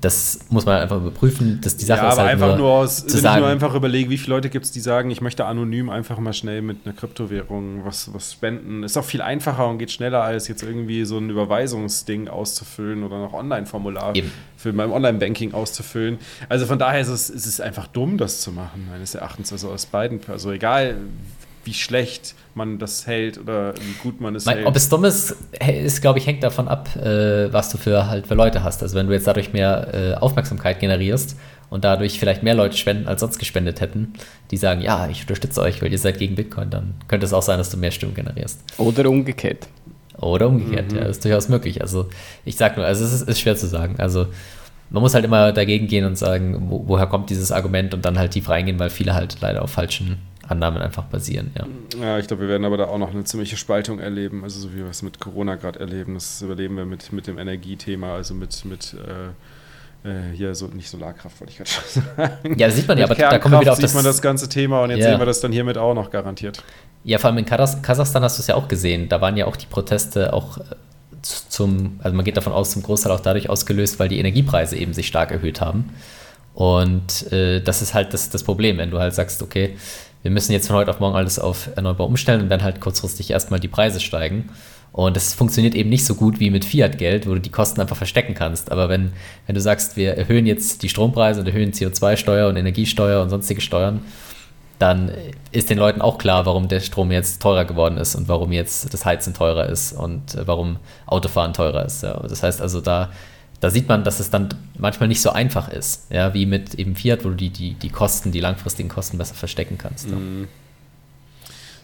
das muss man einfach überprüfen, dass die Sache ja, ist aber halt einfach nur, nur aus, zu wenn sagen, ich nur einfach überlege, wie viele Leute gibt es, die sagen, ich möchte anonym einfach mal schnell mit einer Kryptowährung was, was spenden. Ist auch viel einfacher und geht schneller, als jetzt irgendwie so ein Überweisungsding auszufüllen oder noch Online-Formular für mein Online-Banking auszufüllen. Also von daher ist es, ist es einfach dumm, das zu machen, meines Erachtens. Also aus beiden, also egal wie schlecht man das hält oder wie gut man es hält. Ob es dumm ist, ist glaube ich, hängt davon ab, äh, was du für halt für Leute hast. Also wenn du jetzt dadurch mehr äh, Aufmerksamkeit generierst und dadurch vielleicht mehr Leute spenden, als sonst gespendet hätten, die sagen, ja, ich unterstütze euch, weil ihr seid gegen Bitcoin, dann könnte es auch sein, dass du mehr Stimmen generierst. Oder umgekehrt. Oder umgekehrt, mhm. ja, das ist durchaus möglich. Also ich sag nur, also es ist, ist schwer zu sagen. Also man muss halt immer dagegen gehen und sagen, wo, woher kommt dieses Argument und dann halt tief reingehen, weil viele halt leider auf falschen Annahmen einfach basieren, ja. Ja, ich glaube, wir werden aber da auch noch eine ziemliche Spaltung erleben, also so wie wir es mit Corona gerade erleben, das überleben wir mit, mit dem Energiethema, also mit, mit äh, äh hier so nicht Solarkraft, wollte ich gerade schon sagen. Ja, das sieht man ja, aber da kommen wir wieder auf das. sieht man das ganze Thema und jetzt ja. sehen wir das dann hiermit auch noch garantiert. Ja, vor allem in Kasachstan hast du es ja auch gesehen. Da waren ja auch die Proteste auch äh, zum, also man geht davon aus, zum Großteil auch dadurch ausgelöst, weil die Energiepreise eben sich stark erhöht haben. Und äh, das ist halt das, das Problem, wenn du halt sagst, okay, wir müssen jetzt von heute auf morgen alles auf erneuerbar umstellen und dann halt kurzfristig erstmal die Preise steigen. Und das funktioniert eben nicht so gut wie mit Fiat-Geld, wo du die Kosten einfach verstecken kannst. Aber wenn, wenn du sagst, wir erhöhen jetzt die Strompreise und erhöhen CO2-Steuer und Energiesteuer und sonstige Steuern, dann ist den Leuten auch klar, warum der Strom jetzt teurer geworden ist und warum jetzt das Heizen teurer ist und warum Autofahren teurer ist. Ja. Das heißt also, da da sieht man, dass es dann manchmal nicht so einfach ist, ja, wie mit eben Fiat, wo du die, die, die Kosten, die langfristigen Kosten besser verstecken kannst. Mhm.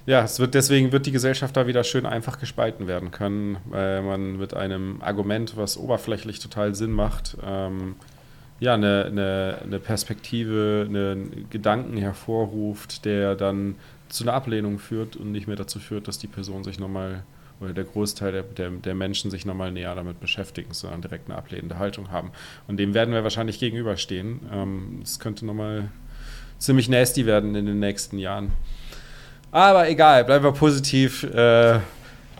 Ja, es wird deswegen wird die Gesellschaft da wieder schön einfach gespalten werden können, weil man mit einem Argument, was oberflächlich total Sinn macht, ähm, ja, eine, eine, eine Perspektive, einen Gedanken hervorruft, der dann zu einer Ablehnung führt und nicht mehr dazu führt, dass die Person sich nochmal oder der Großteil der, der, der Menschen sich nochmal näher damit beschäftigen, sondern direkt eine ablehnende Haltung haben. Und dem werden wir wahrscheinlich gegenüberstehen. Ähm, es könnte nochmal ziemlich nasty werden in den nächsten Jahren. Aber egal, bleiben wir positiv. Äh,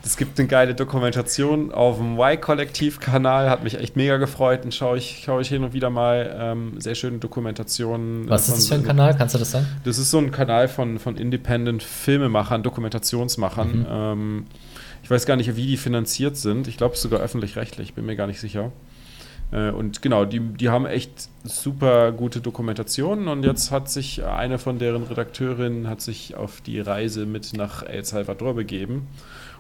es gibt eine geile Dokumentation auf dem Y-Kollektiv-Kanal, hat mich echt mega gefreut und schaue ich, schaue ich hin und wieder mal ähm, sehr schöne Dokumentationen. Was ist das für ein Kanal? Kannst du das sagen? Das ist so ein Kanal von, von Independent Filmemachern, Dokumentationsmachern. Mhm. Ähm, ich weiß gar nicht, wie die finanziert sind. Ich glaube, es ist sogar öffentlich-rechtlich, bin mir gar nicht sicher. Äh, und genau, die, die haben echt super gute Dokumentationen und jetzt hat sich eine von deren Redakteurinnen hat sich auf die Reise mit nach El Salvador begeben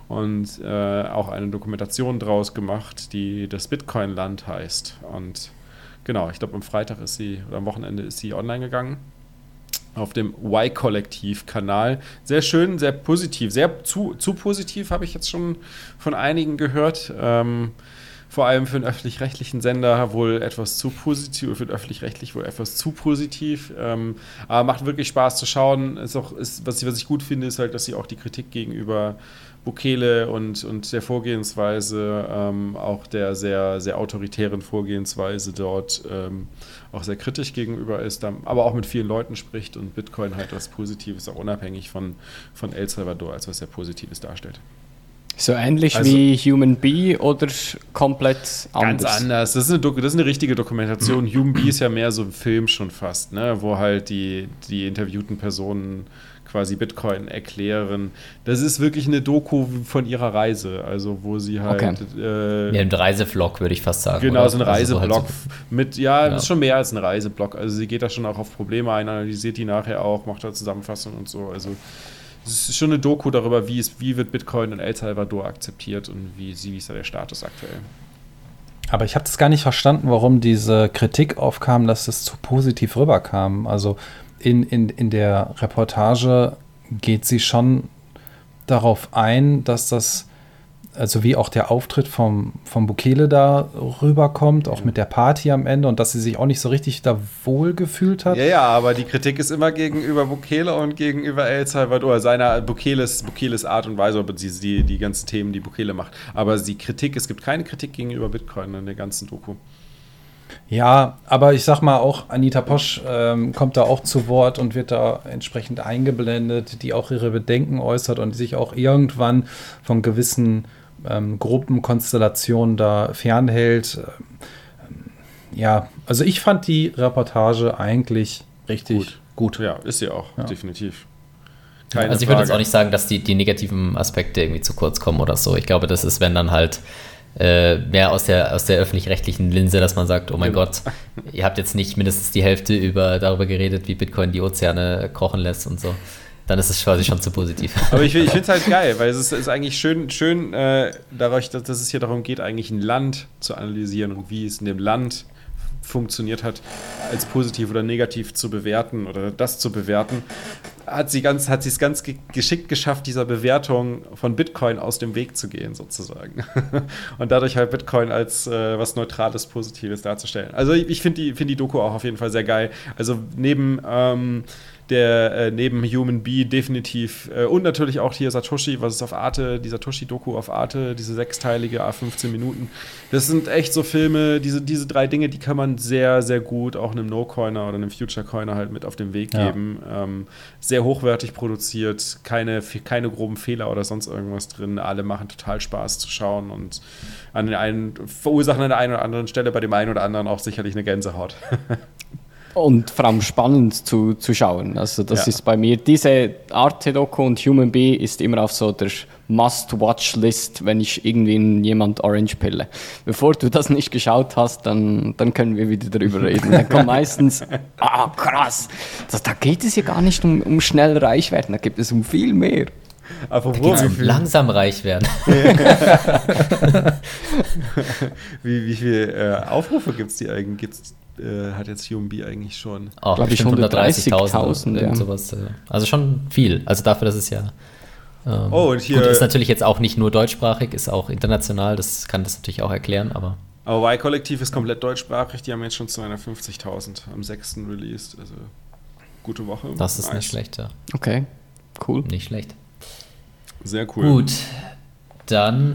und äh, auch eine Dokumentation draus gemacht, die das Bitcoin-Land heißt. Und genau, ich glaube, am Freitag ist sie, oder am Wochenende ist sie online gegangen. Auf dem Y-Kollektiv-Kanal. Sehr schön, sehr positiv. Sehr zu, zu positiv habe ich jetzt schon von einigen gehört. Ähm, vor allem für einen öffentlich-rechtlichen Sender wohl etwas zu positiv, für den öffentlich-rechtlich wohl etwas zu positiv. Ähm, aber macht wirklich Spaß zu schauen. Ist auch, ist, was, ich, was ich gut finde, ist halt, dass sie auch die Kritik gegenüber Bukele und, und der Vorgehensweise, ähm, auch der sehr, sehr autoritären Vorgehensweise dort ähm, auch sehr kritisch gegenüber ist, aber auch mit vielen Leuten spricht und Bitcoin halt was Positives, auch unabhängig von, von El Salvador, als was sehr Positives darstellt. So ähnlich also, wie Human Bee oder komplett anders? Ganz anders. Das ist eine, das ist eine richtige Dokumentation. Human Bee ist ja mehr so ein Film schon fast, ne? wo halt die, die interviewten Personen quasi Bitcoin erklären. Das ist wirklich eine Doku von ihrer Reise, also wo sie halt. Okay. Äh, ja, ein Reisevlog, würde ich fast sagen. Genau, oder? so ein Reisevlog also so halt so mit, ja, ja, das ist schon mehr als ein Reisevlog. Also sie geht da schon auch auf Probleme ein, analysiert die nachher auch, macht da Zusammenfassungen und so. Also es ist schon eine Doku darüber, wie, es, wie wird Bitcoin in El Salvador akzeptiert und wie, wie ist da der Status aktuell. Aber ich habe das gar nicht verstanden, warum diese Kritik aufkam, dass es zu positiv rüberkam. Also in, in, in der Reportage geht sie schon darauf ein, dass das also wie auch der Auftritt vom, vom Bukele da rüberkommt, auch mit der Party am Ende und dass sie sich auch nicht so richtig da wohl gefühlt hat. Ja, ja, aber die Kritik ist immer gegenüber Bukele und gegenüber El Salvador, seiner Bukeles, Bukeles Art und Weise, die, die ganzen Themen, die Bukele macht. Aber die Kritik, es gibt keine Kritik gegenüber Bitcoin in der ganzen Doku. Ja, aber ich sag mal auch, Anita Posch ähm, kommt da auch zu Wort und wird da entsprechend eingeblendet, die auch ihre Bedenken äußert und die sich auch irgendwann von gewissen ähm, Gruppenkonstellation da fernhält. Ähm, ja, also ich fand die Reportage eigentlich richtig gut. gut. Ja, ist sie auch, ja. definitiv. Keine also ich würde jetzt auch nicht sagen, dass die, die negativen Aspekte irgendwie zu kurz kommen oder so. Ich glaube, das ist, wenn dann halt äh, mehr aus der, aus der öffentlich-rechtlichen Linse, dass man sagt, oh mein genau. Gott, ihr habt jetzt nicht mindestens die Hälfte über, darüber geredet, wie Bitcoin die Ozeane kochen lässt und so dann ist es quasi schon zu positiv. *laughs* Aber ich, ich finde es halt geil, weil es ist, ist eigentlich schön, schön äh, dadurch, dass, dass, es hier darum geht, eigentlich ein Land zu analysieren und wie es in dem Land funktioniert hat, als positiv oder negativ zu bewerten oder das zu bewerten, hat sie ganz, hat sie es ganz geschickt geschafft, dieser Bewertung von Bitcoin aus dem Weg zu gehen, sozusagen. *laughs* Und dadurch halt Bitcoin als äh, was Neutrales, Positives darzustellen. Also ich, ich finde die, find die Doku auch auf jeden Fall sehr geil. Also neben ähm, der äh, neben Human Bee definitiv äh, und natürlich auch hier Satoshi, was ist auf Arte, die Satoshi-Doku auf Arte, diese sechsteilige A15 Minuten. Das sind echt so Filme, diese, diese drei Dinge, die kann man sehr, sehr gut auch einem No-Coiner oder einem Future-Coiner halt mit auf den Weg geben. Ja. Ähm, sehr hochwertig produziert, keine, keine groben Fehler oder sonst irgendwas drin. Alle machen total Spaß zu schauen und an den einen, verursachen an der einen oder anderen Stelle bei dem einen oder anderen auch sicherlich eine Gänsehaut. *laughs* und vor allem spannend zu, zu schauen. Also das ja. ist bei mir, diese Arte-Doku und Human Bee ist immer auf so der Must-Watch-List, wenn ich irgendwie jemand Orange pille. Bevor du das nicht geschaut hast, dann, dann können wir wieder darüber reden. Dann kommt meistens, *laughs* ah krass, das, da geht es ja gar nicht um, um schnell reich werden, da gibt es um viel mehr. Apropos, wie viel, langsam reich werden. *laughs* wie, wie viele äh, Aufrufe gibt es die eigentlich? Gibt's äh, hat jetzt UMB eigentlich schon. Oh, glaube ich 130.000 ja. sowas. Äh, also schon viel. Also dafür, dass es ja ähm, oh, und hier gut, ist natürlich jetzt auch nicht nur deutschsprachig, ist auch international. Das kann das natürlich auch erklären, aber. Aber Y-Kollektiv ist komplett deutschsprachig. Die haben jetzt schon 250.000 am 6. released. Also gute Woche. Das ist nice. nicht schlecht, ja. Okay, cool. Nicht schlecht. Sehr cool. Gut, dann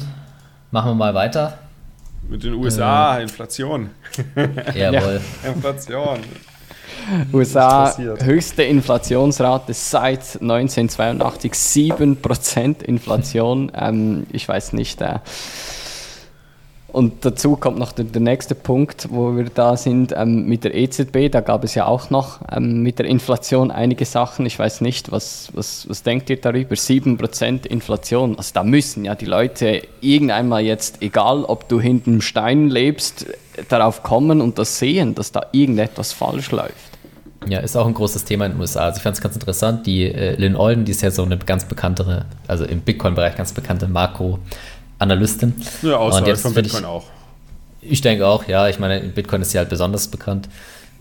machen wir mal weiter. Mit den USA, äh. Inflation. *laughs* *laughs* Jawohl. Inflation. USA höchste Inflationsrate seit 1982, 7% Inflation. Ähm, ich weiß nicht. Äh, und dazu kommt noch der, der, nächste Punkt, wo wir da sind ähm, mit der EZB. Da gab es ja auch noch ähm, mit der Inflation einige Sachen. Ich weiß nicht, was, was, was denkt ihr darüber? 7% Inflation. Also da müssen ja die Leute irgendeinmal jetzt, egal ob du hinten im Stein lebst, darauf kommen und das sehen, dass da irgendetwas falsch läuft. Ja, ist auch ein großes Thema in den USA. Also ich fand es ganz interessant, die äh, Lynn Olden, die ist ja so eine ganz bekanntere, also im Bitcoin-Bereich ganz bekannte Makro- Analystin. Ja, außerhalb von Bitcoin ich, auch. Ich denke auch, ja. Ich meine, in Bitcoin ist sie halt besonders bekannt.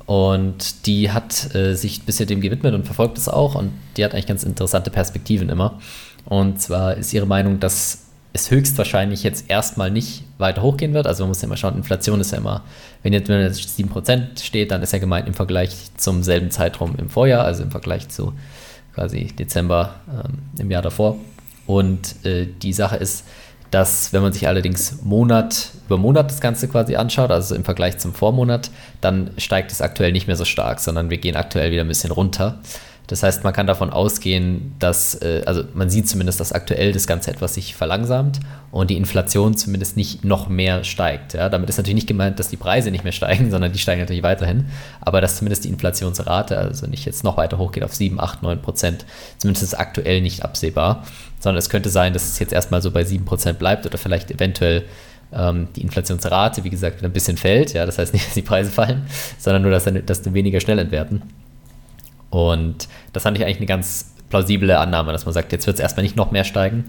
Und die hat äh, sich bisher dem gewidmet und verfolgt es auch. Und die hat eigentlich ganz interessante Perspektiven immer. Und zwar ist ihre Meinung, dass es höchstwahrscheinlich jetzt erstmal nicht weiter hochgehen wird. Also man muss ja immer schauen, Inflation ist ja immer, wenn jetzt, wenn jetzt 7% steht, dann ist ja gemeint im Vergleich zum selben Zeitraum im Vorjahr, also im Vergleich zu quasi Dezember ähm, im Jahr davor. Und äh, die Sache ist, dass wenn man sich allerdings Monat über Monat das Ganze quasi anschaut, also im Vergleich zum Vormonat, dann steigt es aktuell nicht mehr so stark, sondern wir gehen aktuell wieder ein bisschen runter. Das heißt, man kann davon ausgehen, dass, äh, also man sieht zumindest, dass aktuell das Ganze etwas sich verlangsamt und die Inflation zumindest nicht noch mehr steigt. Ja, damit ist natürlich nicht gemeint, dass die Preise nicht mehr steigen, *laughs* sondern die steigen natürlich weiterhin. Aber dass zumindest die Inflationsrate, also nicht jetzt noch weiter hochgeht auf 7, 8, 9 Prozent, zumindest ist aktuell nicht absehbar, sondern es könnte sein, dass es jetzt erstmal so bei 7 Prozent bleibt oder vielleicht eventuell ähm, die Inflationsrate, wie gesagt, wieder ein bisschen fällt. Ja, das heißt nicht, *laughs* dass die Preise fallen, sondern nur, dass, dass die weniger schnell entwerten. Und das fand ich eigentlich eine ganz plausible Annahme, dass man sagt, jetzt wird es erstmal nicht noch mehr steigen.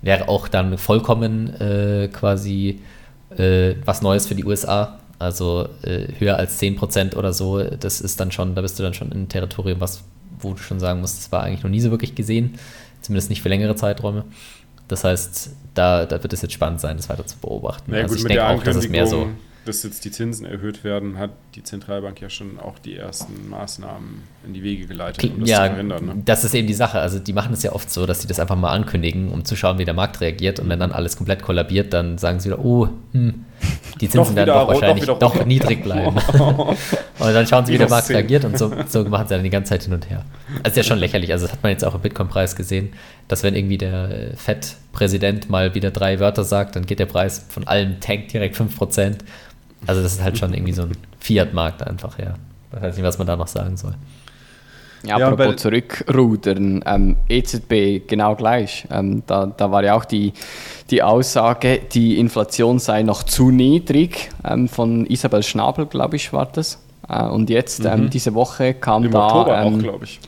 Wäre auch dann vollkommen äh, quasi äh, was Neues für die USA. Also äh, höher als 10% oder so, das ist dann schon, da bist du dann schon in ein Territorium, was, wo du schon sagen musst, das war eigentlich noch nie so wirklich gesehen, zumindest nicht für längere Zeiträume. Das heißt, da, da wird es jetzt spannend sein, das weiter zu beobachten. Ja, also gut, ich denke auch, dass es mehr so dass jetzt die Zinsen erhöht werden, hat die Zentralbank ja schon auch die ersten Maßnahmen in die Wege geleitet, um das ja, zu verhindern. Ne? Das ist eben die Sache. Also die machen es ja oft so, dass sie das einfach mal ankündigen, um zu schauen, wie der Markt reagiert. Und wenn dann alles komplett kollabiert, dann sagen sie wieder, oh, hm, die Zinsen werden doch wahrscheinlich doch, doch niedrig bleiben. *laughs* *laughs* und dann schauen sie, wie der Markt reagiert und so, so machen sie dann die ganze Zeit hin und her. Also ist ja schon lächerlich. Also das hat man jetzt auch im Bitcoin-Preis gesehen, dass wenn irgendwie der FED-Präsident mal wieder drei Wörter sagt, dann geht der Preis von allem Tank direkt 5%. Also das ist halt schon irgendwie so ein Fiat-Markt einfach, ja. Ich weiß nicht, was man da noch sagen soll. Ja, ja apropos zurückrudern, ähm, EZB genau gleich. Ähm, da, da war ja auch die, die Aussage, die Inflation sei noch zu niedrig, ähm, von Isabel Schnabel, glaube ich, war das. Äh, und jetzt, ähm, mhm. diese Woche kam Im da... Oktober auch, ähm, glaube ich.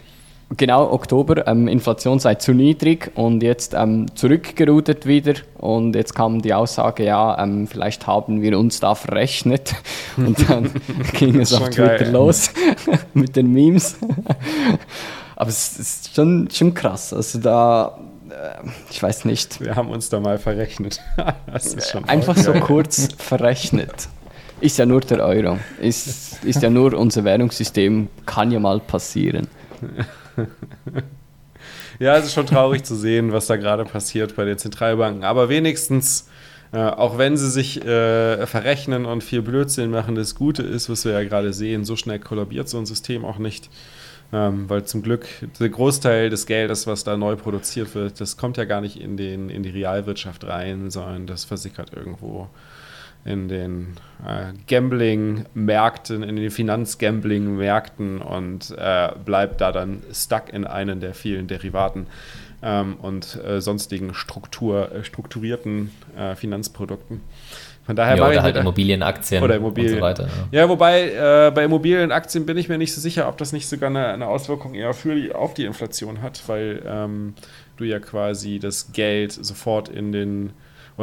Genau, Oktober, ähm, Inflation sei zu niedrig und jetzt ähm, zurückgerudert wieder und jetzt kam die Aussage, ja, ähm, vielleicht haben wir uns da verrechnet *laughs* und dann ging es auf Twitter geil. los *laughs* mit den Memes. Aber es ist schon, schon krass, also da, äh, ich weiß nicht. Wir haben uns da mal verrechnet. *laughs* Einfach so kurz verrechnet. Ist ja nur der Euro, ist, ist ja nur unser Währungssystem, kann ja mal passieren. *laughs* ja, es ist schon traurig zu sehen, was da gerade passiert bei den Zentralbanken. Aber wenigstens, äh, auch wenn sie sich äh, verrechnen und viel Blödsinn machen, das Gute ist, was wir ja gerade sehen, so schnell kollabiert so ein System auch nicht. Ähm, weil zum Glück der Großteil des Geldes, was da neu produziert wird, das kommt ja gar nicht in, den, in die Realwirtschaft rein, sondern das versickert irgendwo in den äh, Gambling-Märkten, in den Finanzgambling-Märkten und äh, bleibt da dann stuck in einen der vielen Derivaten ähm, und äh, sonstigen Struktur, äh, strukturierten äh, Finanzprodukten. Von daher ja, oder halt Immobilienaktien oder Immobilien. und so weiter. Ja, ja wobei äh, bei Immobilienaktien bin ich mir nicht so sicher, ob das nicht sogar eine, eine Auswirkung eher für die, auf die Inflation hat, weil ähm, du ja quasi das Geld sofort in den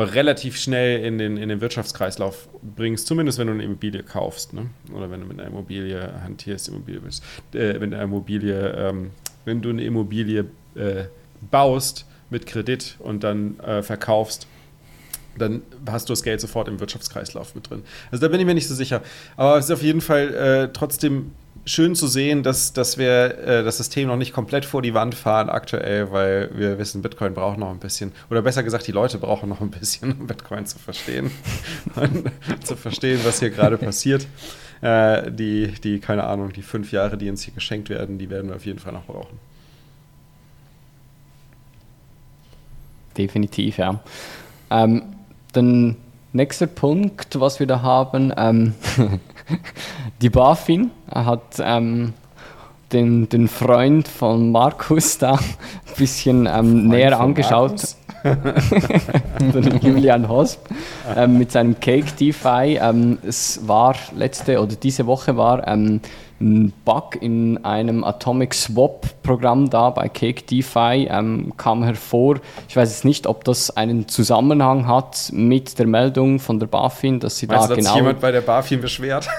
relativ schnell in den, in den Wirtschaftskreislauf bringst, zumindest wenn du eine Immobilie kaufst, ne? oder wenn du mit einer Immobilie hantierst, Immobilie bist, äh, wenn, eine Immobilie, ähm, wenn du eine Immobilie äh, baust mit Kredit und dann äh, verkaufst, dann hast du das Geld sofort im Wirtschaftskreislauf mit drin. Also da bin ich mir nicht so sicher. Aber es ist auf jeden Fall äh, trotzdem schön zu sehen, dass, dass wir äh, das System noch nicht komplett vor die Wand fahren aktuell, weil wir wissen, Bitcoin braucht noch ein bisschen, oder besser gesagt, die Leute brauchen noch ein bisschen, *laughs* um Bitcoin zu verstehen *laughs* zu verstehen, was hier gerade passiert. äh, die, die, keine Ahnung, die fünf Jahre, die uns hier geschenkt werden, die werden wir auf jeden Fall noch brauchen. Definitiv, ja. Ähm, dann nächster Punkt, was wir da haben, ähm, *laughs* *laughs* die BaFin hat ähm, den, den Freund von Markus da *laughs* ein bisschen ähm, näher angeschaut. *laughs* Julian Hosp ähm, mit seinem Cake DeFi. Ähm, es war letzte oder diese Woche war ähm, ein Bug in einem Atomic Swap Programm da bei Cake DeFi ähm, kam hervor. Ich weiß jetzt nicht, ob das einen Zusammenhang hat mit der Meldung von der BaFin, dass sie Meinst da du, genau. Hat sich jemand bei der BaFin beschwert? *laughs*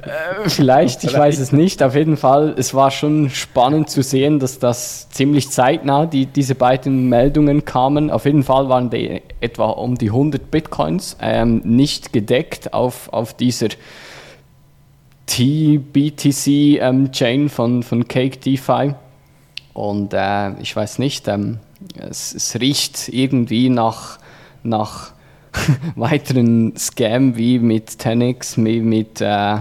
Äh, vielleicht, ich weiß es nicht. Auf jeden Fall, es war schon spannend zu sehen, dass das ziemlich zeitnah die, diese beiden Meldungen kamen. Auf jeden Fall waren die etwa um die 100 Bitcoins ähm, nicht gedeckt auf, auf dieser TBTC-Chain von, von Cake DeFi. Und äh, ich weiß nicht, ähm, es, es riecht irgendwie nach, nach *laughs* weiteren Scam wie mit Tenix, wie mit äh,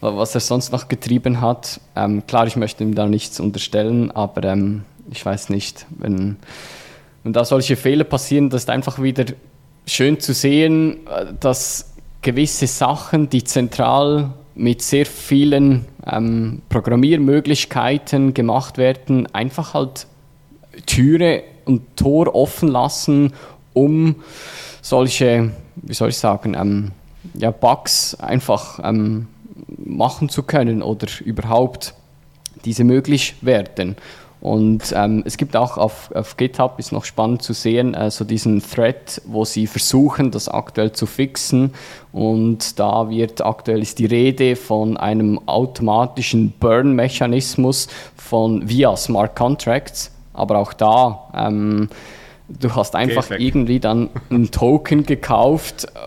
was er sonst noch getrieben hat. Ähm, klar, ich möchte ihm da nichts unterstellen, aber ähm, ich weiß nicht, wenn, wenn da solche Fehler passieren, das ist einfach wieder schön zu sehen, äh, dass gewisse Sachen, die zentral mit sehr vielen ähm, Programmiermöglichkeiten gemacht werden, einfach halt Türe und Tor offen lassen, um solche, wie soll ich sagen, ähm, ja, Bugs einfach ähm, machen zu können oder überhaupt diese möglich werden. Und ähm, es gibt auch auf, auf GitHub, ist noch spannend zu sehen, äh, so diesen Thread, wo sie versuchen, das aktuell zu fixen. Und da wird aktuell ist die Rede von einem automatischen Burn-Mechanismus von via Smart Contracts. Aber auch da, ähm, du hast einfach weg. irgendwie dann einen *laughs* Token gekauft, äh,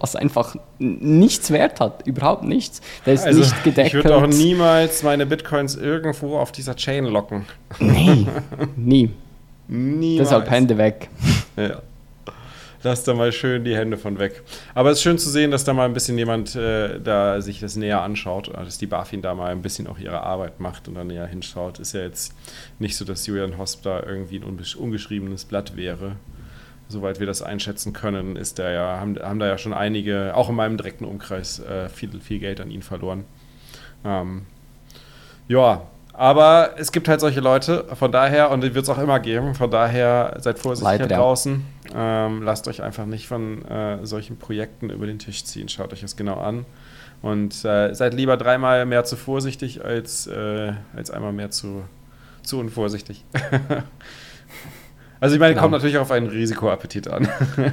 was einfach nichts wert hat, überhaupt nichts. Der ist nicht gedeckt. Also, ich würde auch niemals meine Bitcoins irgendwo auf dieser Chain locken. Nee, *laughs* nie. Niemals. Deshalb Hände weg. Ja. Lass da mal schön die Hände von weg. Aber es ist schön zu sehen, dass da mal ein bisschen jemand äh, da sich das näher anschaut, äh, dass die BaFin da mal ein bisschen auch ihre Arbeit macht und da näher hinschaut. Ist ja jetzt nicht so, dass Julian Hosp da irgendwie ein ungeschriebenes Blatt wäre. Soweit wir das einschätzen können, ist der ja, haben, haben da ja schon einige, auch in meinem direkten Umkreis, äh, viel, viel Geld an ihn verloren. Ähm, ja, aber es gibt halt solche Leute, von daher, und die wird es auch immer geben, von daher seid vorsichtig da draußen. Ähm, lasst euch einfach nicht von äh, solchen Projekten über den Tisch ziehen. Schaut euch das genau an. Und äh, seid lieber dreimal mehr zu vorsichtig als, äh, als einmal mehr zu, zu unvorsichtig. *laughs* also ich meine, Genau. kommt natürlich auf einen Risikoappetit an.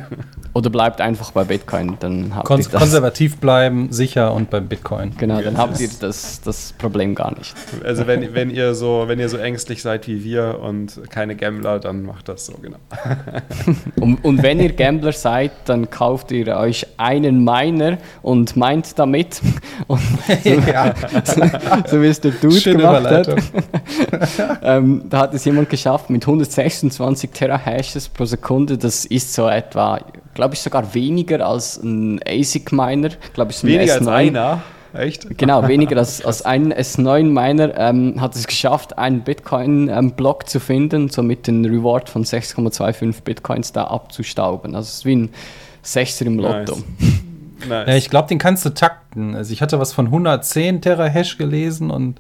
*laughs* Oder bleibt einfach bei Bitcoin, dann habt Kon ihr das. konservativ bleiben, sicher und beim Bitcoin. Genau, dann habt das- ihr das, das Problem gar nicht. Also wenn, wenn ihr so, wenn ihr so ängstlich seid wie wir und keine Gambler, dann macht das so, genau. *laughs* Und, und wenn ihr Gambler seid, dann kauft ihr euch einen Miner und meint damit. *laughs* Und so, ja, so wie es der Dude schöne gemacht hat. Überleitung. ähm, da hat es jemand geschafft mit 126 Terahashes pro Sekunde. Das ist so etwa, glaube ich, sogar weniger als ein ASIC-Miner. Glaube ich, so Weniger als S9. einer, echt? Genau, weniger als, *laughs* als ein S9-Miner ähm, hat es geschafft, einen Bitcoin-Block zu finden, so mit dem Reward von 6,25 Bitcoins da abzustauben. Also es ist wie ein Sechser im Lotto. Nice. Ja, ich glaube, den kannst du takten. Also ich hatte was von 110 Terahash gelesen und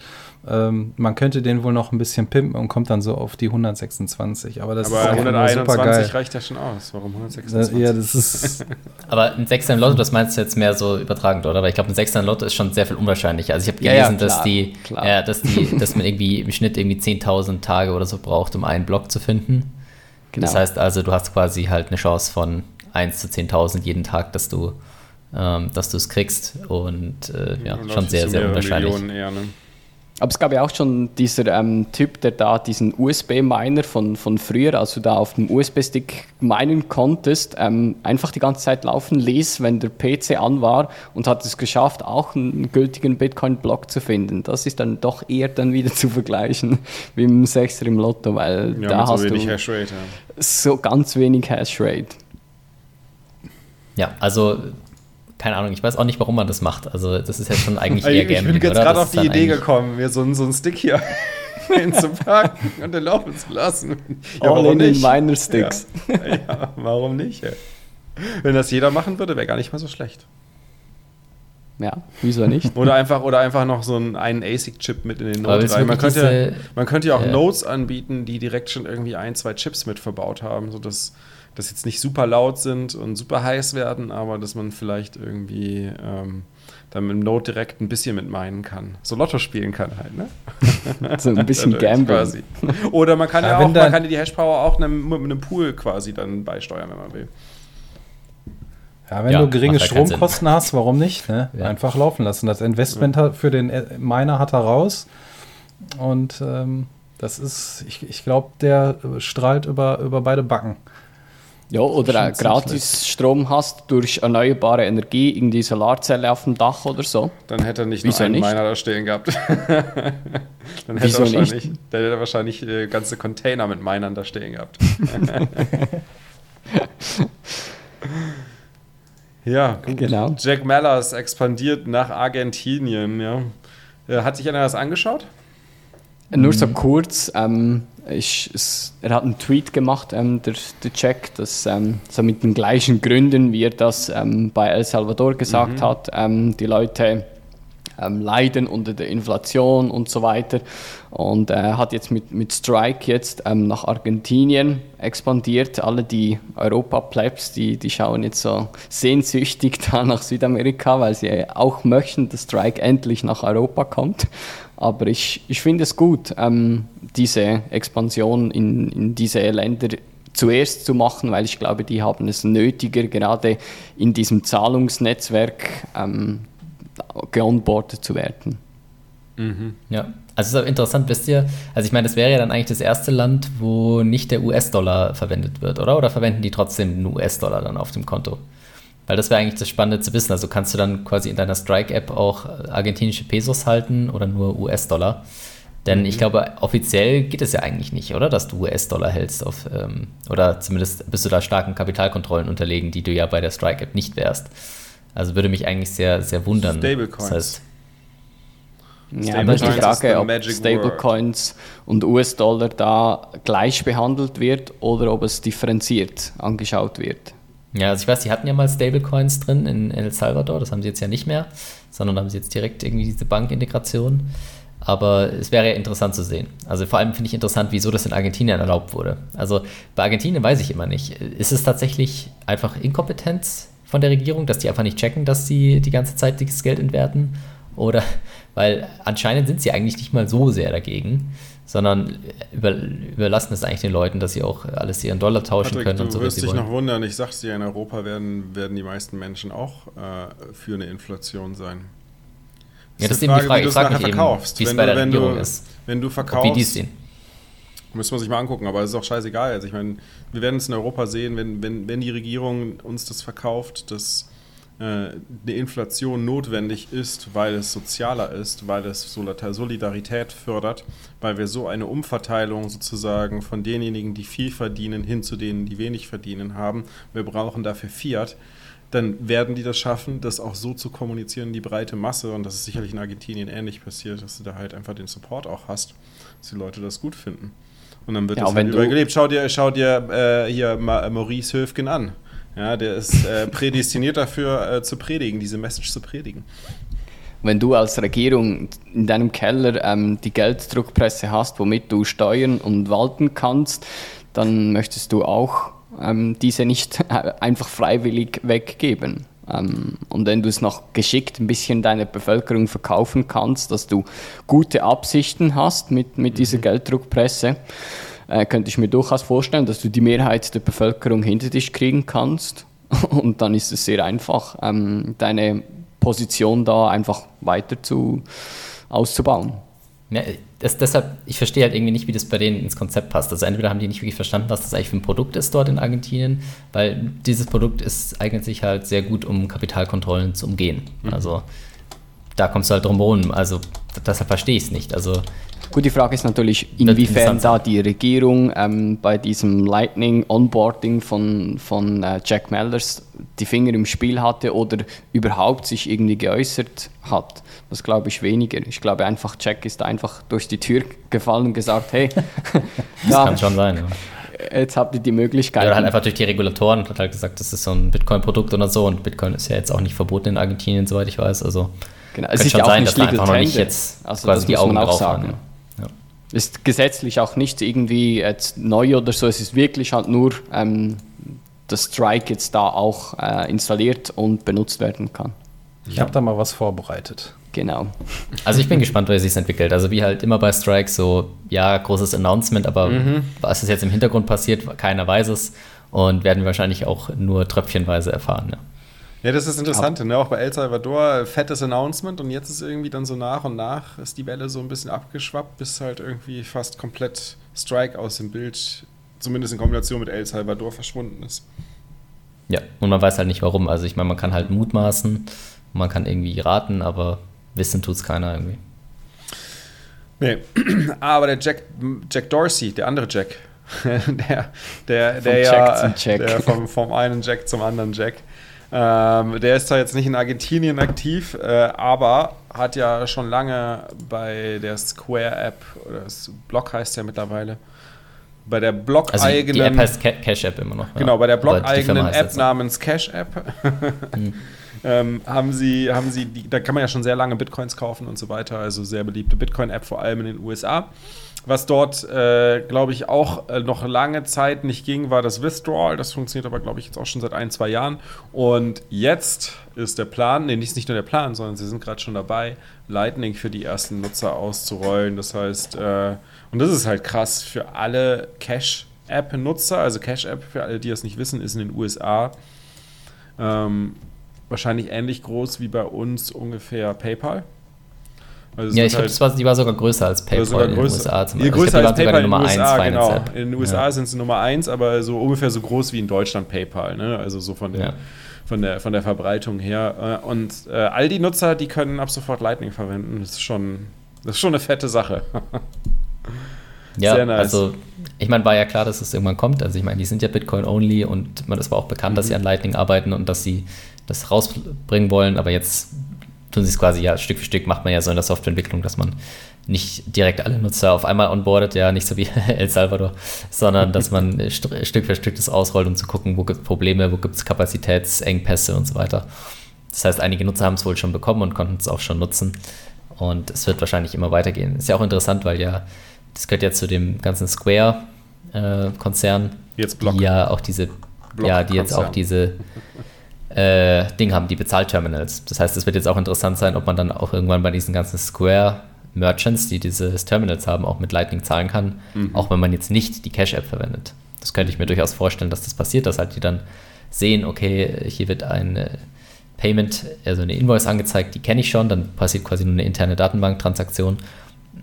ähm, man könnte den wohl noch ein bisschen pimpen und kommt dann so auf die 126. Aber das Aber ist einfach nur 121 reicht ja schon aus. Warum 126? Ja, das ist. *laughs* Aber ein Sechser im Lotto, das meinst du jetzt mehr so übertragend, oder? Weil ich glaube, ein Sechser im Lotto ist schon sehr viel unwahrscheinlicher. Also ich habe Ja, ja, gelesen, dass klar, die, klar. Ja, dass die, dass man irgendwie im Schnitt irgendwie 10.000 Tage oder so braucht, um einen Block zu finden. Genau. Das heißt also, du hast quasi halt eine Chance von 1 zu 10.000 jeden Tag, dass du ähm, dass du es kriegst und äh, ja, Dann schon sehr, sehr unwahrscheinlich. Millionen Eher, ne? Aber es gab ja auch schon dieser ähm, Typ, der da diesen USB-Miner von, von früher, als du da auf dem USB-Stick minen konntest, ähm, einfach die ganze Zeit laufen ließ, wenn der PC an war und hat es geschafft, auch einen gültigen Bitcoin-Block zu finden. Das ist dann doch eher dann wieder *laughs* zu vergleichen wie im Sechser im Lotto, weil Ja, da mit so hast wenig du Hashrate. Ja. so ganz wenig Hashrate. Ja, also keine Ahnung, ich weiß auch nicht, warum man das macht. Also das ist ja schon eigentlich *laughs* eher Gambling, Ich bin jetzt gerade auf die Idee gekommen, mir so, so einen Stick hier *laughs* hinzupacken und den laufen zu lassen. Ja, All in den Miner Sticks. Ja. ja, warum nicht? Ey? Wenn das jeder machen würde, wäre gar nicht mal so schlecht. Ja, wieso nicht? *laughs* oder, einfach, oder einfach noch so einen, einen ASIC-Chip mit in den Node rein. Man könnte, man könnte ja auch äh, Nodes anbieten, die direkt schon irgendwie ein, zwei Chips mit verbaut haben, sodass das jetzt nicht super laut sind und super heiß werden, aber dass man vielleicht irgendwie ähm, dann mit dem Node direkt ein bisschen mit meinen kann. So Lotto spielen kann halt, ne? *laughs* so ein bisschen *laughs* Gambling. Oder man kann ja, ja auch, man kann die Hashpower auch mit einem Pool quasi dann beisteuern, wenn man will. Ja, wenn ja, du geringe Stromkosten hast, warum nicht? Ne? Ja. Einfach laufen lassen. Das Investment ja. für den äh, Miner hat er raus. Und ähm, das ist, ich, ich glaube, der strahlt über, über beide Backen. Ja, oder auch gratis Strom hast durch erneuerbare Energie, irgendwie Solarzelle auf dem Dach oder so. Dann hätte er nicht Wieso nur einen nicht? Miner da stehen gehabt. *laughs* Dann hätte Wieso er wahrscheinlich, nicht? Dann hätte er wahrscheinlich äh, ganze Container mit Minern da stehen gehabt. *laughs* Ja, genau. Jack Mellers expandiert nach Argentinien. Ja. Äh, hat sich einer das angeschaut? Nur so mhm. kurz. Ähm, ich, es, er hat einen Tweet gemacht, ähm, der, der Jack, dass ähm, so mit den gleichen Gründen, wie er das ähm, bei El Salvador gesagt mhm. hat, ähm, die Leute ähm, leiden unter der Inflation und so weiter. Und er äh, hat jetzt mit, mit Strike jetzt nach Argentinien expandiert. Alle die Europa-Plebs, die, die schauen jetzt so sehnsüchtig *laughs* da nach Südamerika, weil sie auch möchten, dass Strike endlich nach Europa kommt. Aber ich, ich finde es gut, ähm, diese Expansion in, in diese Länder zuerst zu machen, weil ich glaube, die haben es nötiger, gerade in diesem Zahlungsnetzwerk ähm, geonboardet zu werden. Mhm. Ja, also es ist interessant, wisst ihr, also ich meine, das wäre ja dann eigentlich das erste Land, wo nicht der US-Dollar verwendet wird, oder? Oder verwenden die trotzdem den US-Dollar dann auf dem Konto? Weil das wäre eigentlich das Spannende zu wissen. Also kannst du dann quasi in deiner Strike-App auch argentinische Pesos halten oder nur US-Dollar? Denn ich mhm. glaube, offiziell geht es ja eigentlich nicht, oder? Dass du US-Dollar hältst auf, ähm, oder zumindest bist du da starken Kapitalkontrollen unterlegen, die du ja bei der Strike-App nicht wärst. Also würde mich eigentlich sehr, sehr wundern. Stablecoins. Das heißt, ja, aber die Frage, ob Stablecoins und US-Dollar da gleich behandelt wird oder ob es differenziert angeschaut wird. Ja, also ich weiß, die hatten ja mal Stablecoins drin in El Salvador, das haben sie jetzt ja nicht mehr, sondern haben sie jetzt direkt irgendwie diese Bankintegration. Aber es wäre ja interessant zu sehen. Also vor allem finde ich interessant, wieso das in Argentinien erlaubt wurde. Also bei Argentinien weiß ich immer nicht. Ist es tatsächlich einfach Inkompetenz von der Regierung, dass die einfach nicht checken, dass sie die ganze Zeit dieses Geld entwerten? Oder weil anscheinend sind sie eigentlich nicht mal so sehr dagegen, sondern über, überlassen es eigentlich den Leuten, dass sie auch alles ihren Dollar tauschen Patrick, können und so. Du wirst dich noch wundern, ich sag's dir, in Europa werden, werden die meisten Menschen auch äh, für eine Inflation sein. Das ja, das ist eben die Frage, ich frage mich verkaufst. wie es bei der Regierung du, ist. Wenn du verkaufst, wie die sehen. Müssen wir sich mal angucken, aber es ist auch scheißegal. Also ich meine, wir werden es in Europa sehen, wenn, wenn, wenn die Regierung uns das verkauft, dass eine Inflation notwendig ist, weil es sozialer ist, weil es Solidarität fördert, weil wir so eine Umverteilung sozusagen von denjenigen, die viel verdienen, hin zu denen, die wenig verdienen haben. Wir brauchen dafür Fiat. Dann werden die das schaffen, das auch so zu kommunizieren in die breite Masse. Und das ist sicherlich in Argentinien ähnlich passiert, dass du da halt einfach den Support auch hast, dass die Leute das gut finden. Und dann wird ja, das halt übergelebt. Schau dir, schau dir äh, hier Maurice Höfgen an. Ja, der ist äh, prädestiniert dafür äh, zu predigen, diese Message zu predigen. Wenn du als Regierung in deinem Keller ähm, die Gelddruckpresse hast, womit du steuern und walten kannst, dann möchtest du auch ähm, diese nicht *laughs* einfach freiwillig weggeben. Ähm, und wenn du es noch geschickt ein bisschen deiner Bevölkerung verkaufen kannst, dass du gute Absichten hast mit, mit dieser mhm. Gelddruckpresse, äh, könnte ich mir durchaus vorstellen, dass du die Mehrheit der Bevölkerung hinter dich kriegen kannst. *laughs* Und dann ist es sehr einfach, ähm, deine Position da einfach weiter zu, auszubauen. Ja, das, deshalb, ich verstehe halt irgendwie nicht, wie das bei denen ins Konzept passt. Also entweder haben die nicht wirklich verstanden, was das eigentlich für ein Produkt ist dort in Argentinien, weil dieses Produkt ist eignet sich halt sehr gut, um Kapitalkontrollen zu umgehen. Mhm. Also da kommst du halt drum herum. Also deshalb verstehe ich es nicht. Also Gut, die Frage ist natürlich, inwiefern da die Regierung ähm, bei diesem Lightning Onboarding von, von äh, Jack Mellers die Finger im Spiel hatte oder überhaupt sich irgendwie geäußert hat. Das glaube ich weniger. Ich glaube einfach, Jack ist einfach durch die Tür gefallen und gesagt, hey, *laughs* *laughs* das ja, kann schon sein. Ja. Jetzt habt ihr die Möglichkeit. Oder halt einfach durch die Regulatoren hat halt gesagt, das ist so ein Bitcoin-Produkt oder so und Bitcoin ist ja jetzt auch nicht verboten in Argentinien, soweit ich weiß. Also genau. es ist schon ja sein, dass da einfach noch nicht jetzt also quasi die Augen drauf sagen. Haben, ist gesetzlich auch nicht irgendwie jetzt neu oder so, es ist wirklich halt nur, ähm, dass Strike jetzt da auch äh, installiert und benutzt werden kann. Ich ja. habe da mal was vorbereitet. Genau. Also ich bin gespannt, wie es sich entwickelt. Also wie halt immer bei Strike so, ja, großes Announcement, aber mhm. was ist jetzt im Hintergrund passiert, keiner weiß es und werden wir wahrscheinlich auch nur tröpfchenweise erfahren. Ja. Ja, das ist interessant, ne? auch bei El Salvador, fettes Announcement und jetzt ist irgendwie dann so nach und nach ist die Welle so ein bisschen abgeschwappt, bis halt irgendwie fast komplett Strike aus dem Bild, zumindest in Kombination mit El Salvador, verschwunden ist. Ja, und man weiß halt nicht warum. Also ich meine, man kann halt mutmaßen, man kann irgendwie raten, aber wissen tut es keiner irgendwie. Nee, *clears throat* aber der Jack, Jack Dorsey, der andere Jack, *laughs* der, der, der ja, der vom, vom einen Jack zum anderen Jack, ähm, der ist zwar jetzt nicht in Argentinien aktiv, äh, aber hat ja schon lange bei der Square-App, oder das Blog heißt ja mittlerweile, bei der Blog-eigenen. Also die App heißt Cash-App immer noch. Genau, bei der Blog-eigenen App namens Cash-App. mhm. *laughs* ähm, haben sie, haben sie die, da kann man ja schon sehr lange Bitcoins kaufen und so weiter, also sehr beliebte Bitcoin-App, vor allem in den USA. Was dort, äh, glaube ich, auch äh, noch lange Zeit nicht ging, war das Withdrawal. Das funktioniert aber, glaube ich, jetzt auch schon seit ein, zwei Jahren. Und jetzt ist der Plan, nee, nicht, nicht nur der Plan, sondern sie sind gerade schon dabei, Lightning für die ersten Nutzer auszurollen. Das heißt, äh, und das ist halt krass für alle Cash-App-Nutzer. Also Cash-App, für alle, die das nicht wissen, ist in den USA ähm, wahrscheinlich ähnlich groß wie bei uns ungefähr PayPal. Also ja, ich glaube, halt, die war sogar größer als PayPal sogar in den USA. Zum Beispiel. Größer als PayPal in den USA, genau. In den USA ja. sind sie Nummer 1, aber so ungefähr so groß wie in Deutschland PayPal. Ne? Also so von der, ja. von, der, von der Verbreitung her. Äh, und äh, all die Nutzer, die können ab sofort Lightning verwenden. Das ist schon, das ist schon eine fette Sache. *laughs* ja, nice. also ich meine, war ja klar, dass es irgendwann kommt. Also ich meine, die sind ja Bitcoin-only und es war auch bekannt, mhm. dass sie an Lightning arbeiten und dass sie das rausbringen wollen. Aber jetzt tun sie es quasi ja Stück für Stück, macht man ja so in der Softwareentwicklung, dass man nicht direkt alle Nutzer auf einmal onboardet, ja, nicht so wie *laughs* El Salvador, sondern dass man *laughs* Stück für Stück das ausrollt, um zu gucken, wo gibt es Probleme, wo gibt es Kapazitätsengpässe und so weiter. Das heißt, einige Nutzer haben es wohl schon bekommen und konnten es auch schon nutzen. Und es wird wahrscheinlich immer weitergehen. Ist ja auch interessant, weil ja, das gehört ja zu dem ganzen Square-Konzern, äh, jetzt Block. die ja auch diese, Block ja, die jetzt auch diese *laughs* äh, Ding haben, die Bezahlterminals. Das heißt, es wird jetzt auch interessant sein, ob man dann auch irgendwann bei diesen ganzen Square Merchants, die dieses Terminals haben, auch mit Lightning zahlen kann, mhm. auch wenn man jetzt nicht die Cash-App verwendet. Das könnte ich mir durchaus vorstellen, dass das passiert, dass halt die dann sehen, okay, hier wird ein äh, Payment, also eine Invoice angezeigt, die kenne ich schon, dann passiert quasi nur eine interne Datenbanktransaktion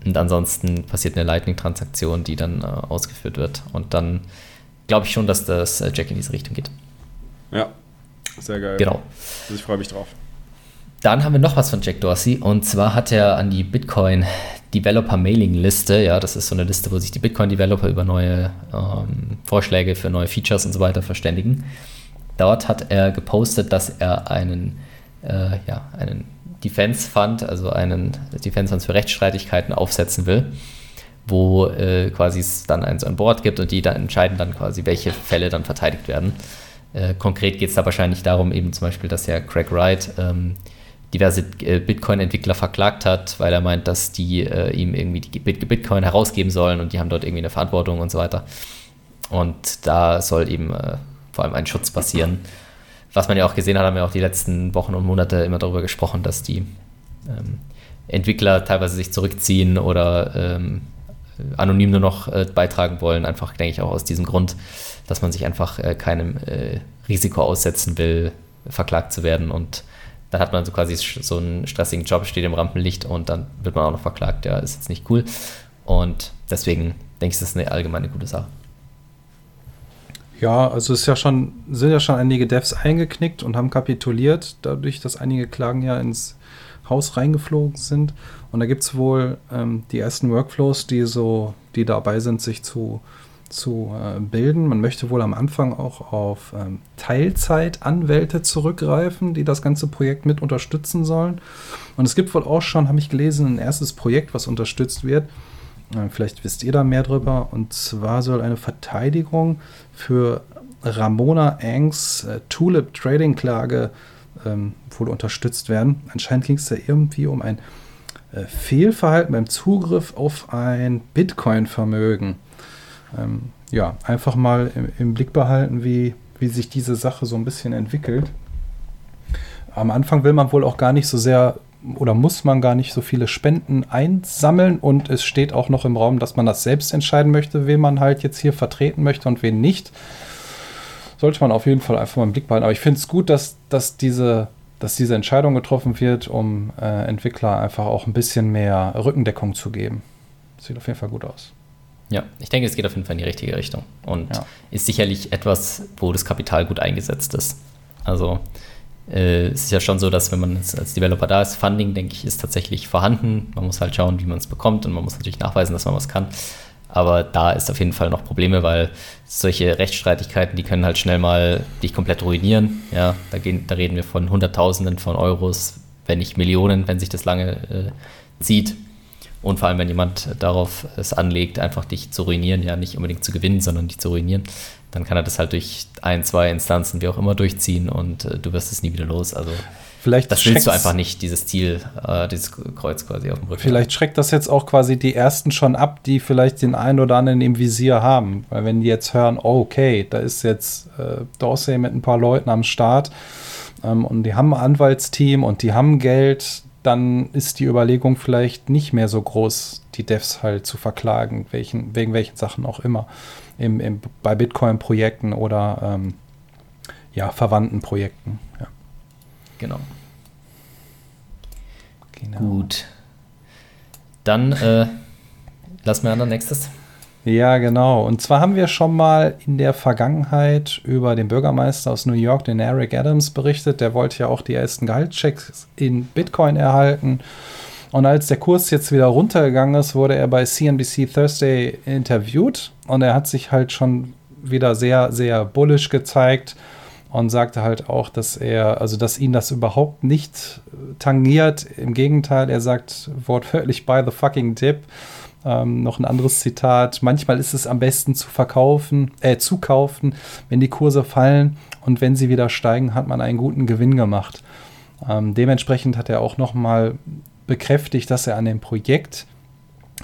und ansonsten passiert eine Lightning-Transaktion, die dann äh, ausgeführt wird. Und dann glaube ich schon, dass das äh, Jack in diese Richtung geht. Ja, sehr geil. Genau. Also ich freue mich drauf. Dann haben wir noch was von Jack Dorsey und zwar hat er an die Bitcoin Developer Mailing Liste, ja, das ist so eine Liste, wo sich die Bitcoin Developer über neue ähm, Vorschläge für neue Features und so weiter verständigen. Dort hat er gepostet, dass er einen, äh, ja, einen Defense Fund, also einen Defense Fund für Rechtsstreitigkeiten aufsetzen will, wo äh, quasi es dann eins an Bord gibt und die dann entscheiden dann quasi, welche Fälle dann verteidigt werden. Äh, konkret geht es da wahrscheinlich darum, eben zum Beispiel, dass ja Craig Wright ähm, diverse äh, Bitcoin-Entwickler verklagt hat, weil er meint, dass die äh, ihm irgendwie die Bitcoin herausgeben sollen und die haben dort irgendwie eine Verantwortung und so weiter. Und da soll eben äh, vor allem ein Schutz passieren. Was man ja auch gesehen hat, haben wir auch die letzten Wochen und Monate immer darüber gesprochen, dass die ähm, Entwickler teilweise sich zurückziehen oder ähm, anonym nur noch beitragen wollen, einfach denke ich auch aus diesem Grund, dass man sich einfach äh, keinem äh, Risiko aussetzen will, verklagt zu werden und dann hat man so quasi so einen stressigen Job, steht im Rampenlicht und dann wird man auch noch verklagt. Ja, ist jetzt nicht cool. Und deswegen denke ich, das ist eine allgemeine gute Sache. Ja, also ist ja schon, sind ja schon einige Devs eingeknickt und haben kapituliert, dadurch, dass einige Klagen ja ins Haus reingeflogen sind. Und da gibt es wohl ähm, die ersten Workflows, die so, die dabei sind, sich zu, zu äh, bilden. Man möchte wohl am Anfang auch auf ähm, Teilzeitanwälte zurückgreifen, die das ganze Projekt mit unterstützen sollen. Und es gibt wohl auch schon, habe ich gelesen, ein erstes Projekt, was unterstützt wird. Äh, vielleicht wisst ihr da mehr drüber. Und zwar soll eine Verteidigung für Ramona Angs äh, Tulip Trading Klage ähm, wohl unterstützt werden. Anscheinend ging es da irgendwie um ein Fehlverhalten beim Zugriff auf ein Bitcoin-Vermögen. Ähm, ja, einfach mal im, im, Blick behalten, wie, wie sich diese Sache so ein bisschen entwickelt. Am Anfang will man wohl auch gar nicht so sehr oder muss man gar nicht so viele Spenden einsammeln und es steht auch noch im Raum, dass man das selbst entscheiden möchte, wen man halt jetzt hier vertreten möchte und wen nicht sollte man auf jeden Fall einfach mal im Blick behalten. Aber ich finde es gut, dass, dass, diese, dass diese Entscheidung getroffen wird, um äh, Entwickler einfach auch ein bisschen mehr Rückendeckung zu geben. Sieht auf jeden Fall gut aus. Ja, ich denke, es geht auf jeden Fall in die richtige Richtung und ja. ist sicherlich etwas, wo das Kapital gut eingesetzt ist. Also äh, es ist ja schon so, dass wenn man als Developer da ist, Funding, denke ich, ist tatsächlich vorhanden. Man muss halt schauen, wie man es bekommt und man muss natürlich nachweisen, dass man was kann. Aber da ist auf jeden Fall noch Probleme, weil solche Rechtsstreitigkeiten, die können halt schnell mal dich komplett ruinieren. Ja, da, gehen, da reden wir von Hunderttausenden von Euros, wenn nicht Millionen, wenn sich das lange äh, zieht. Und vor allem, wenn jemand darauf es anlegt, einfach dich zu ruinieren, ja, nicht unbedingt zu gewinnen, sondern dich zu ruinieren, dann kann er das halt durch ein, zwei Instanzen, wie auch immer, durchziehen und äh, du wirst es nie wieder los. Also Vielleicht das willst du einfach nicht, dieses Ziel, äh, dieses Kreuz quasi auf dem Rücken. Vielleicht schreckt das jetzt auch quasi die ersten schon ab, die vielleicht den einen oder anderen im Visier haben. Weil wenn die jetzt hören, oh, okay, da ist jetzt äh, Dorsey mit ein paar Leuten am Start ähm, und die haben ein Anwaltsteam und die haben Geld, dann ist die Überlegung vielleicht nicht mehr so groß, die Devs halt zu verklagen, welchen, wegen welchen Sachen auch immer. Im, im, bei Bitcoin-Projekten oder ähm, ja, verwandten Projekten. Ja. Genau. Genau. Gut. Dann äh, lassen wir an der nächstes. Ja, genau. Und zwar haben wir schon mal in der Vergangenheit über den Bürgermeister aus New York, den Eric Adams, berichtet. Der wollte ja auch die ersten Gehaltschecks in Bitcoin erhalten. Und als der Kurs jetzt wieder runtergegangen ist, wurde er bei CNBC Thursday interviewt. Und er hat sich halt schon wieder sehr, sehr bullish gezeigt und sagte halt auch, dass er, also dass ihn das überhaupt nicht tangiert. Im Gegenteil, er sagt wortwörtlich by the fucking tip. Ähm, noch ein anderes Zitat. Manchmal ist es am besten zu verkaufen, äh, zu kaufen, wenn die Kurse fallen und wenn sie wieder steigen, hat man einen guten Gewinn gemacht. Ähm, dementsprechend hat er auch noch mal bekräftigt, dass er an dem Projekt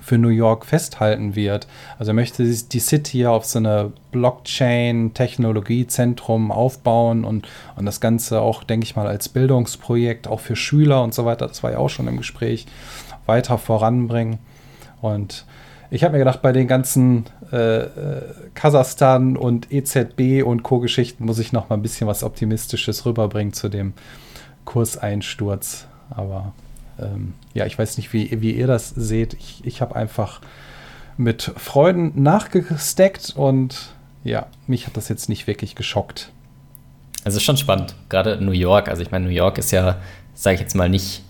für New York festhalten wird. Also er möchte die City auf so eine Blockchain-Technologiezentrum aufbauen und, und das Ganze auch, denke ich mal, als Bildungsprojekt auch für Schüler und so weiter, das war ja auch schon im Gespräch, weiter voranbringen. Und ich habe mir gedacht, bei den ganzen äh, äh Kasachstan und EZB und Co-Geschichten muss ich noch mal ein bisschen was Optimistisches rüberbringen zu dem Kurseinsturz. Aber ähm, ja, ich weiß nicht, wie, wie ihr das seht. Ich, ich habe einfach mit Freuden nachgesteckt und ja, mich hat das jetzt nicht wirklich geschockt. Also schon spannend, gerade New York. Also ich meine, New York ist ja, sage ich jetzt mal, nicht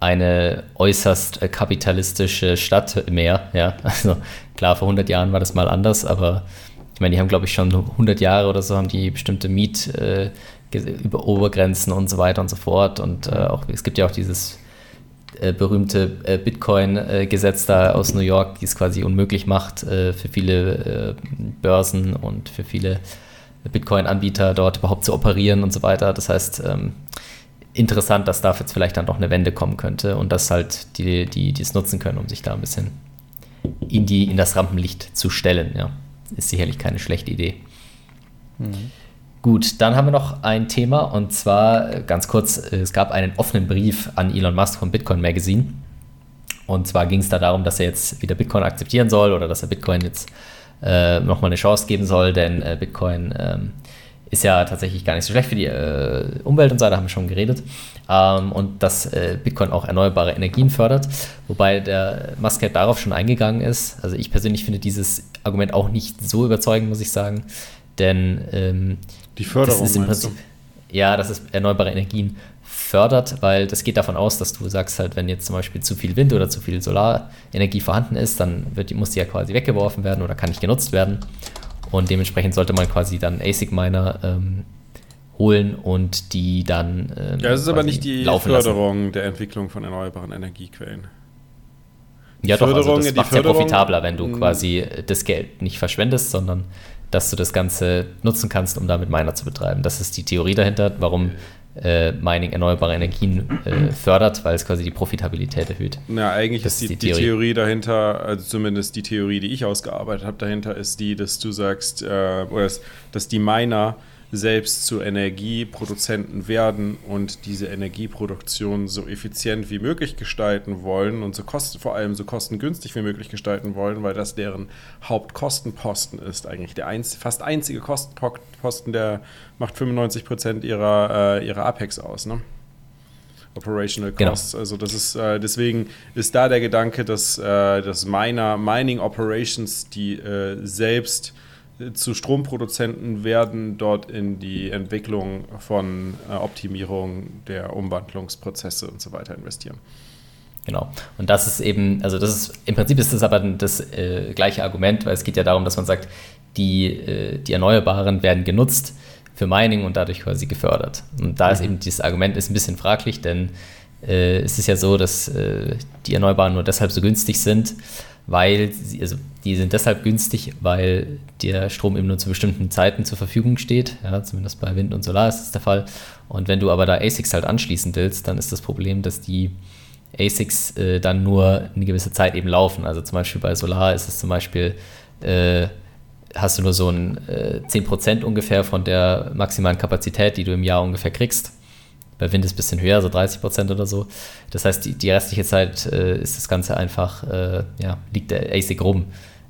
eine äußerst äh, kapitalistische Stadt mehr. Ja, *laughs* also klar, vor 100 Jahren war das mal anders, aber ich meine, die haben, glaube ich, schon 100 Jahre oder so, haben die bestimmte Miet äh, über Obergrenzen und so weiter und so fort. Und äh, auch, es gibt ja auch dieses äh, berühmte äh, Bitcoin-Gesetz da aus New York, die es quasi unmöglich macht, für viele Börsen und für viele Bitcoin-Anbieter dort überhaupt zu operieren und so weiter. Das heißt, ähm, interessant, dass da jetzt vielleicht dann doch eine Wende kommen könnte und dass halt die, die, die es nutzen können, um sich da ein bisschen in, die, in das Rampenlicht zu stellen. Ja. Ist sicherlich keine schlechte Idee. Mhm. Gut, dann haben wir noch ein Thema und zwar äh, ganz kurz, äh, es gab einen offenen Brief an Elon Musk vom Bitcoin Magazine. Und zwar ging es da darum, dass er jetzt wieder Bitcoin akzeptieren soll oder dass er Bitcoin jetzt äh, nochmal eine Chance geben soll, denn äh, Bitcoin ähm, ist ja tatsächlich gar nicht so schlecht für die äh, Umwelt und so, da haben wir schon geredet. Ähm, und dass äh, Bitcoin auch erneuerbare Energien fördert, wobei der Musk halt darauf schon eingegangen ist. Also ich persönlich finde dieses Argument auch nicht so überzeugend, muss ich sagen, denn ähm, die Förderung. Das ist im Prinzip, ja, das ist erneuerbare Energien fördert, weil das geht davon aus, dass du sagst halt, wenn jetzt zum Beispiel zu viel Wind oder zu viel Solarenergie vorhanden ist, dann wird, muss die ja quasi weggeworfen werden oder kann nicht genutzt werden. Und dementsprechend sollte man quasi dann ASIC-Miner ähm, holen und die dann. Ähm, ja, es ist aber nicht die Förderung lassen. der Entwicklung von erneuerbaren Energiequellen. Ja, doch, also das macht ja profitabler, wenn du quasi das Geld nicht verschwendest, sondern dass du das Ganze nutzen kannst, um damit Miner zu betreiben. Das ist die Theorie dahinter, warum äh, Mining erneuerbare Energien äh, fördert, weil es quasi die Profitabilität erhöht. Ja, eigentlich das ist die, die, Theorie. die, Theorie. dahinter, also zumindest die Theorie, die ich ausgearbeitet habe, dahinter ist die, dass du sagst, äh, dass die Miner selbst zu Energieproduzenten werden und diese Energieproduktion so effizient wie möglich gestalten wollen und so kosten, vor allem so kostengünstig wie möglich gestalten wollen, weil das deren Hauptkostenposten ist. Eigentlich der einz fast einzige Kostenposten, der macht 95 Prozent ihrer, äh, ihrer Apex aus. Ne? Operational genau. Costs. Genau. Also das ist äh, deswegen ist da der Gedanke, dass, äh, dass Miner, Mining Operations, die äh, selbst zu Stromproduzenten werden dort in die Entwicklung von äh, Optimierung der Umwandlungsprozesse und so weiter investieren. Genau. Und das ist eben, also das ist, im Prinzip ist das aber das äh, gleiche Argument, weil es geht ja darum, dass man sagt, die, äh, die Erneuerbaren werden genutzt für Mining und dadurch quasi gefördert. Und da mhm. ist eben dieses Argument ist ein bisschen fraglich, denn äh, es ist ja so, dass äh, die Erneuerbaren nur deshalb so günstig sind, weil sie, also die sind deshalb günstig, weil der Strom eben nur zu bestimmten Zeiten zur Verfügung steht. Ja, zumindest bei Wind und Solar ist das der Fall. Und wenn du aber da ASICs halt anschließen willst, dann ist das Problem, dass die ASICs äh, dann nur eine gewisse Zeit eben laufen. Also zum Beispiel bei Solar ist es zum Beispiel, äh, hast du nur so ein äh, 10% ungefähr von der maximalen Kapazität, die du im Jahr ungefähr kriegst. Bei Wind ist es ein bisschen höher, so 30 Prozent oder so. Das heißt, die, die restliche Zeit äh, ist das Ganze einfach, äh, ja, liegt der ASIC rum.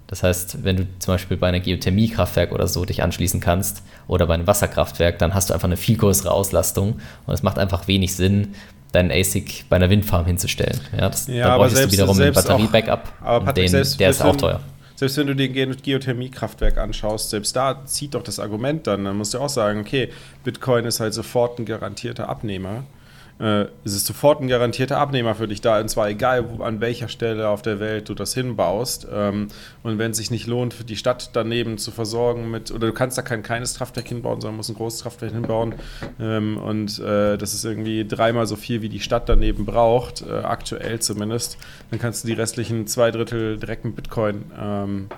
Das heißt, wenn du zum Beispiel bei einer Geothermiekraftwerk oder so dich anschließen kannst oder bei einem Wasserkraftwerk, dann hast du einfach eine viel größere Auslastung und es macht einfach wenig Sinn, deinen ASIC bei einer Windfarm hinzustellen. Ja, das, ja da bräuchtest du wiederum ein Batterie-Backup. Aber Patrick, den, der ist auch teuer. Selbst wenn du den Geothermiekraftwerk anschaust, selbst da zieht doch das Argument dann. Dann musst du auch sagen, okay, Bitcoin ist halt sofort ein garantierter Abnehmer äh, es ist sofort ein garantierter Abnehmer für dich da, und zwar egal, wo, an welcher Stelle auf der Welt du das hinbaust. Ähm, und wenn es sich nicht lohnt, für die Stadt daneben zu versorgen mit, oder du kannst da kein kleines Kraftwerk hinbauen, sondern musst ein großes Kraftwerk hinbauen. Ähm, und äh, das ist irgendwie dreimal so viel, wie die Stadt daneben braucht, äh, aktuell zumindest. Dann kannst du die restlichen zwei Drittel direkt mit Bitcoin ähm,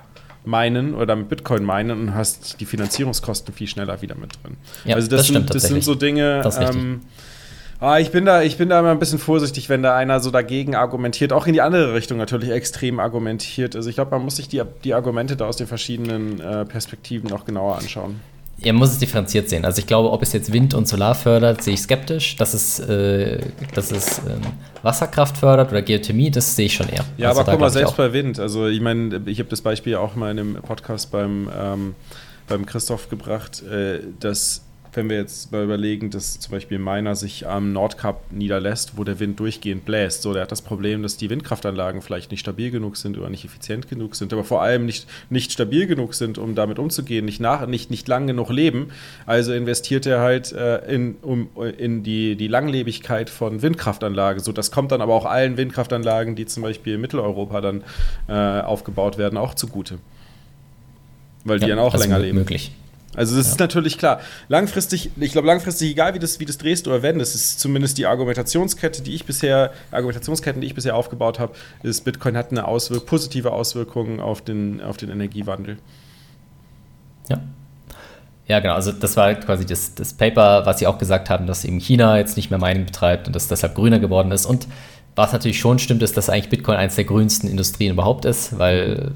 meinen oder mit Bitcoin meinen und hast die Finanzierungskosten viel schneller wieder mit drin. Ja, also das, das, sind, das sind so Dinge. Das Ah, ich, bin da, ich bin da immer ein bisschen vorsichtig, wenn da einer so dagegen argumentiert, auch in die andere Richtung natürlich extrem argumentiert. Also ich glaube, man muss sich die, die Argumente da aus den verschiedenen äh, Perspektiven noch genauer anschauen. Er muss es differenziert sehen. Also ich glaube, ob es jetzt Wind und Solar fördert, sehe ich skeptisch. Dass es, äh, dass es ähm, Wasserkraft fördert oder Geothermie, das sehe ich schon eher. Ja, also aber guck mal, selbst bei Wind. Also ich meine, ich habe das Beispiel auch mal in einem Podcast beim, ähm, beim Christoph gebracht, äh, dass wenn wir jetzt mal überlegen, dass zum Beispiel Miner sich am Nordkap niederlässt, wo der Wind durchgehend bläst. So, der hat das Problem, dass die Windkraftanlagen vielleicht nicht stabil genug sind oder nicht effizient genug sind, aber vor allem nicht, nicht stabil genug sind, um damit umzugehen, nicht, nach, nicht, nicht lang genug leben. Also investiert er halt äh, in, um, in die, die Langlebigkeit von Windkraftanlagen. So, das kommt dann aber auch allen Windkraftanlagen, die zum Beispiel in Mitteleuropa dann äh, aufgebaut werden, auch zugute. Weil die ja, dann auch länger leben. Möglich. Also das ja. ist natürlich klar. Langfristig, ich glaube langfristig, egal wie das, wie das drehst oder wendest, ist zumindest die Argumentationskette, die ich bisher, Argumentationsketten, die ich bisher aufgebaut habe, ist, Bitcoin hat eine Auswirk positive Auswirkungen auf den, auf den Energiewandel. Ja. Ja, genau. Also das war quasi das, das Paper, was sie auch gesagt haben, dass eben China jetzt nicht mehr Mining betreibt und dass deshalb grüner geworden ist. Und was natürlich schon stimmt, ist, dass eigentlich Bitcoin eines der grünsten Industrien überhaupt ist, weil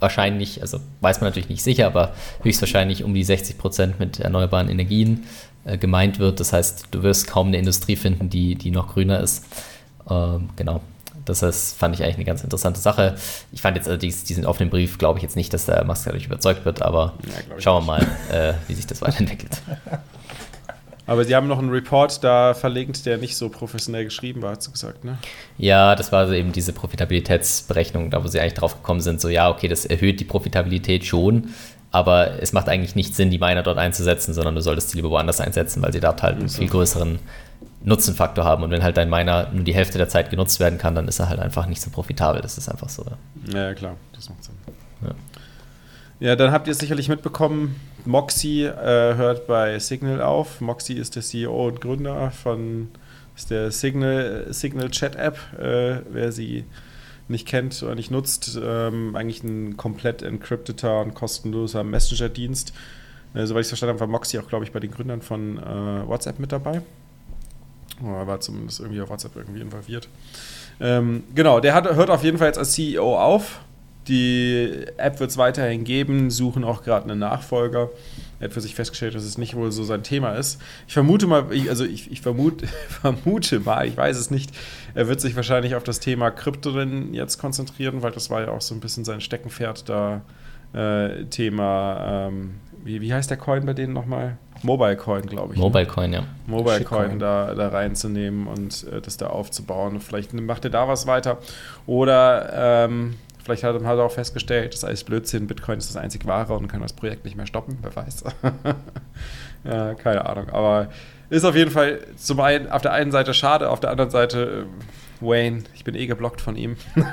wahrscheinlich, also weiß man natürlich nicht sicher, aber höchstwahrscheinlich um die 60 Prozent mit erneuerbaren Energien äh, gemeint wird. Das heißt, du wirst kaum eine Industrie finden, die, die noch grüner ist. Ähm, genau. Das heißt, fand ich eigentlich eine ganz interessante Sache. Ich fand jetzt also diesen offenen Brief, glaube ich jetzt nicht, dass der Musk dadurch überzeugt wird, aber ja, schauen wir mal, äh, wie sich das weiterentwickelt. *laughs* Aber Sie haben noch einen Report da verlinkt, der nicht so professionell geschrieben war, hast du gesagt, ne? Ja, das war also eben diese Profitabilitätsberechnung, da wo Sie eigentlich drauf gekommen sind, so ja, okay, das erhöht die Profitabilität schon, aber es macht eigentlich nicht Sinn, die Miner dort einzusetzen, sondern du solltest die lieber woanders einsetzen, weil sie dort halt einen viel größeren Nutzenfaktor haben. Und wenn halt dein Miner nur die Hälfte der Zeit genutzt werden kann, dann ist er halt einfach nicht so profitabel. Das ist einfach so. Ja, klar, das macht Sinn. Ja. Ja, dann habt ihr sicherlich mitbekommen, Moxie äh, hört bei Signal auf. Moxie ist der CEO und Gründer von ist der Signal, Signal Chat App. Äh, wer sie nicht kennt oder nicht nutzt, ähm, eigentlich ein komplett encrypteter und kostenloser Messenger-Dienst. Äh, soweit ich es verstanden habe, war Moxie auch, glaube ich, bei den Gründern von äh, WhatsApp mit dabei. Oder war zumindest irgendwie auf WhatsApp irgendwie involviert. Ähm, genau, der hat, hört auf jeden Fall jetzt als CEO auf die App wird es weiterhin geben, suchen auch gerade einen Nachfolger. Er hat für sich festgestellt, dass es nicht wohl so sein Thema ist. Ich vermute mal, also ich, ich vermute, *laughs* vermute mal, ich weiß es nicht, er wird sich wahrscheinlich auf das Thema Krypto jetzt konzentrieren, weil das war ja auch so ein bisschen sein Steckenpferd da. Äh, Thema, ähm, wie, wie heißt der Coin bei denen nochmal? Mobile Coin, glaube ich. Ne? Mobile Coin, ja. Mobile Coin da, da reinzunehmen und äh, das da aufzubauen. Vielleicht macht er da was weiter. Oder ähm, Vielleicht hat, er auch festgestellt, das ist alles Blödsinn, Bitcoin ist das einzig wahre und kann das Projekt nicht mehr stoppen, wer weiß. *laughs* ja, keine Ahnung. Aber ist auf jeden Fall zum einen auf der einen Seite schade, auf der anderen Seite äh, Wayne, ich bin eh geblockt von ihm. *laughs*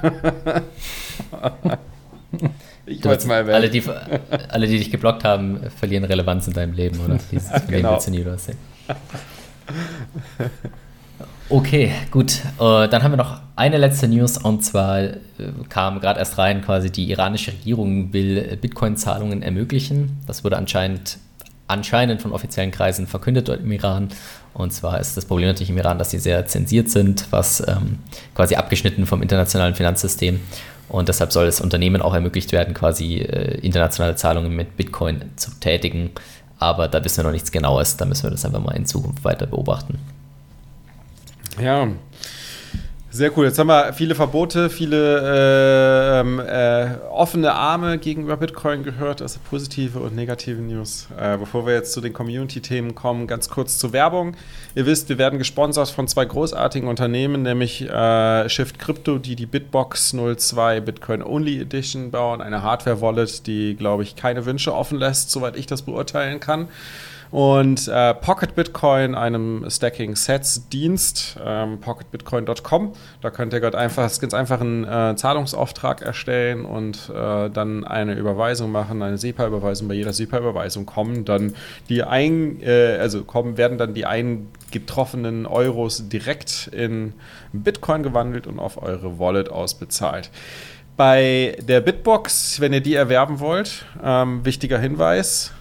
ich wollte es mal erwähnen. Alle die, alle, die dich geblockt haben, verlieren Relevanz in deinem Leben, oder? Dieses, *laughs* genau. Dem Okay, gut. Uh, dann haben wir noch eine letzte News und zwar uh, kam gerade erst rein, quasi die iranische Regierung will Bitcoin-Zahlungen ermöglichen. Das wurde anscheinend, anscheinend von offiziellen Kreisen verkündet dort im Iran. Und zwar ist das Problem natürlich im Iran, dass sie sehr zensiert sind, was ähm, quasi abgeschnitten vom internationalen Finanzsystem. Und deshalb soll es Unternehmen auch ermöglicht werden, quasi äh, internationale Zahlungen mit Bitcoin zu tätigen. Aber da wissen wir noch nichts Genaues. Da müssen wir das einfach mal in Zukunft weiter beobachten. Ja, sehr cool. Jetzt haben wir viele Verbote, viele äh, ähm, äh, offene Arme gegenüber Bitcoin gehört, also positive und negative News. Äh, bevor wir jetzt zu den Community-Themen kommen, ganz kurz zur Werbung. Ihr wisst, wir werden gesponsert von zwei großartigen Unternehmen, nämlich äh, Shift Crypto, die die Bitbox 02 Bitcoin Only Edition bauen, eine Hardware-Wallet, die, glaube ich, keine Wünsche offen lässt, soweit ich das beurteilen kann und äh, Pocket Bitcoin, einem Stacking Sets Dienst, ähm, pocketbitcoin.com. Da könnt ihr gerade einfach, ganz einfach einen äh, Zahlungsauftrag erstellen und äh, dann eine Überweisung machen, eine SEPA-Überweisung. Bei jeder SEPA-Überweisung kommen dann die ein, äh, also kommen, werden dann die eingetroffenen Euros direkt in Bitcoin gewandelt und auf eure Wallet ausbezahlt. Bei der Bitbox, wenn ihr die erwerben wollt, ähm, wichtiger Hinweis,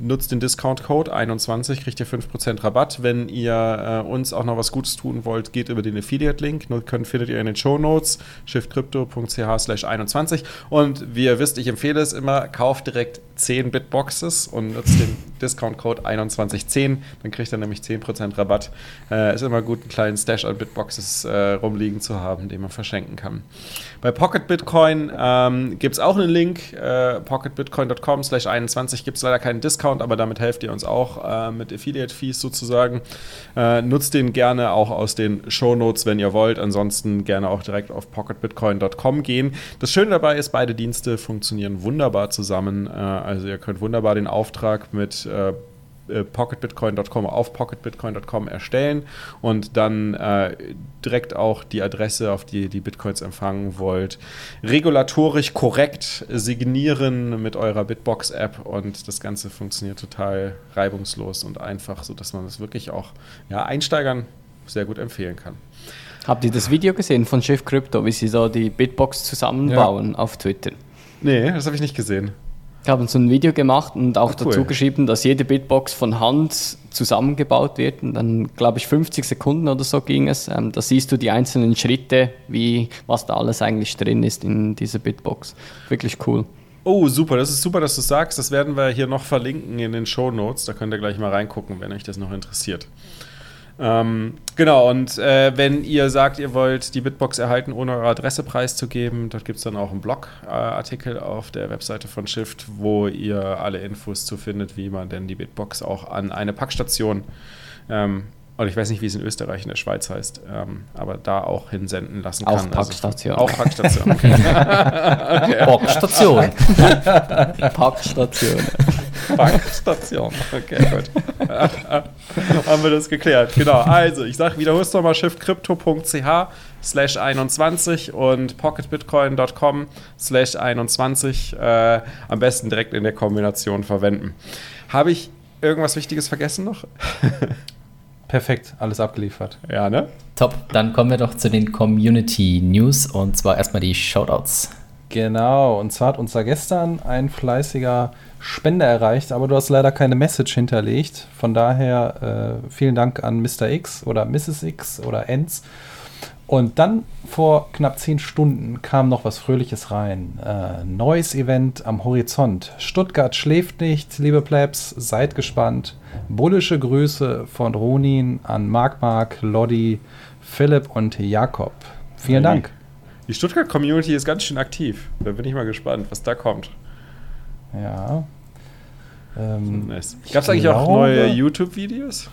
nutzt den Discount-Code 21, kriegt ihr 5% Rabatt. Wenn ihr äh, uns auch noch was Gutes tun wollt, geht über den Affiliate-Link. Findet ihr in den Show Notes, shiftcrypto.ch slash 21. Und wie ihr wisst, ich empfehle es immer, kauft direkt 10 Bitboxes und nutzt den Discount-Code 2110. Dann kriegt ihr nämlich 10% Rabatt. Äh, ist immer gut, einen kleinen Stash an Bitboxes äh, rumliegen zu haben, den man verschenken kann. Bei Pocket Bitcoin ähm, gibt es auch einen Link, äh, pocketbitcoin.com slash 21 gibt es leider keinen Discount, aber damit helft ihr uns auch äh, mit Affiliate-Fees sozusagen. Äh, nutzt den gerne auch aus den Show Notes, wenn ihr wollt. Ansonsten gerne auch direkt auf pocketbitcoin.com gehen. Das Schöne dabei ist, beide Dienste funktionieren wunderbar zusammen äh, also ihr könnt wunderbar den Auftrag mit äh, pocketbitcoin.com auf pocketbitcoin.com erstellen und dann äh, direkt auch die Adresse, auf die ihr die Bitcoins empfangen wollt, regulatorisch korrekt signieren mit eurer Bitbox-App und das Ganze funktioniert total reibungslos und einfach, sodass man das wirklich auch ja, Einsteigern sehr gut empfehlen kann. Habt ihr das Video gesehen von Chef Crypto, wie sie so die Bitbox zusammenbauen ja. auf Twitter? Nee, das habe ich nicht gesehen. Ich habe so ein Video gemacht und auch ah, cool. dazu geschrieben, dass jede Bitbox von Hand zusammengebaut wird. Und dann, glaube ich, 50 Sekunden oder so ging es. Ähm, da siehst du die einzelnen Schritte, wie, was da alles eigentlich drin ist in dieser Bitbox. Wirklich cool. Oh, super. Das ist super, dass du sagst. Das werden wir hier noch verlinken in den Show Notes. Da könnt ihr gleich mal reingucken, wenn euch das noch interessiert. Ähm, genau, und äh, wenn ihr sagt, ihr wollt die Bitbox erhalten, ohne eure Adresse preiszugeben, dort gibt es dann auch einen Blogartikel auf der Webseite von Shift, wo ihr alle Infos zu findet, wie man denn die Bitbox auch an eine Packstation ähm, und ich weiß nicht, wie es in Österreich in der Schweiz heißt, ähm, aber da auch hinsenden lassen kann. Auch also Packstation. Also, auch Packstation. *laughs* Okay. *laughs* *laughs* Packstation. Packstation. *laughs* Bankstation. Okay, gut. *laughs* Haben wir das geklärt. Genau. Also, ich sage, wiederholst nochmal schiffcrypto.ch slash 21 und pocketbitcoin.com slash 21 äh, am besten direkt in der Kombination verwenden. Habe ich irgendwas Wichtiges vergessen noch? *laughs* Perfekt, alles abgeliefert. Ja, ne? Top, dann kommen wir doch zu den Community News und zwar erstmal die Shoutouts. Genau, und zwar hat uns da gestern ein fleißiger Spender erreicht, aber du hast leider keine Message hinterlegt. Von daher äh, vielen Dank an Mr. X oder Mrs. X oder Enz. Und dann vor knapp zehn Stunden kam noch was Fröhliches rein. Äh, neues Event am Horizont. Stuttgart schläft nicht, liebe Plebs, seid gespannt. Bullische Grüße von Ronin an Mark Mark, Lodi, Philipp und Jakob. Vielen Dank. Die Stuttgart-Community ist ganz schön aktiv. Da bin ich mal gespannt, was da kommt. Ja. Ähm, nice. Gab es eigentlich auch neue YouTube-Videos?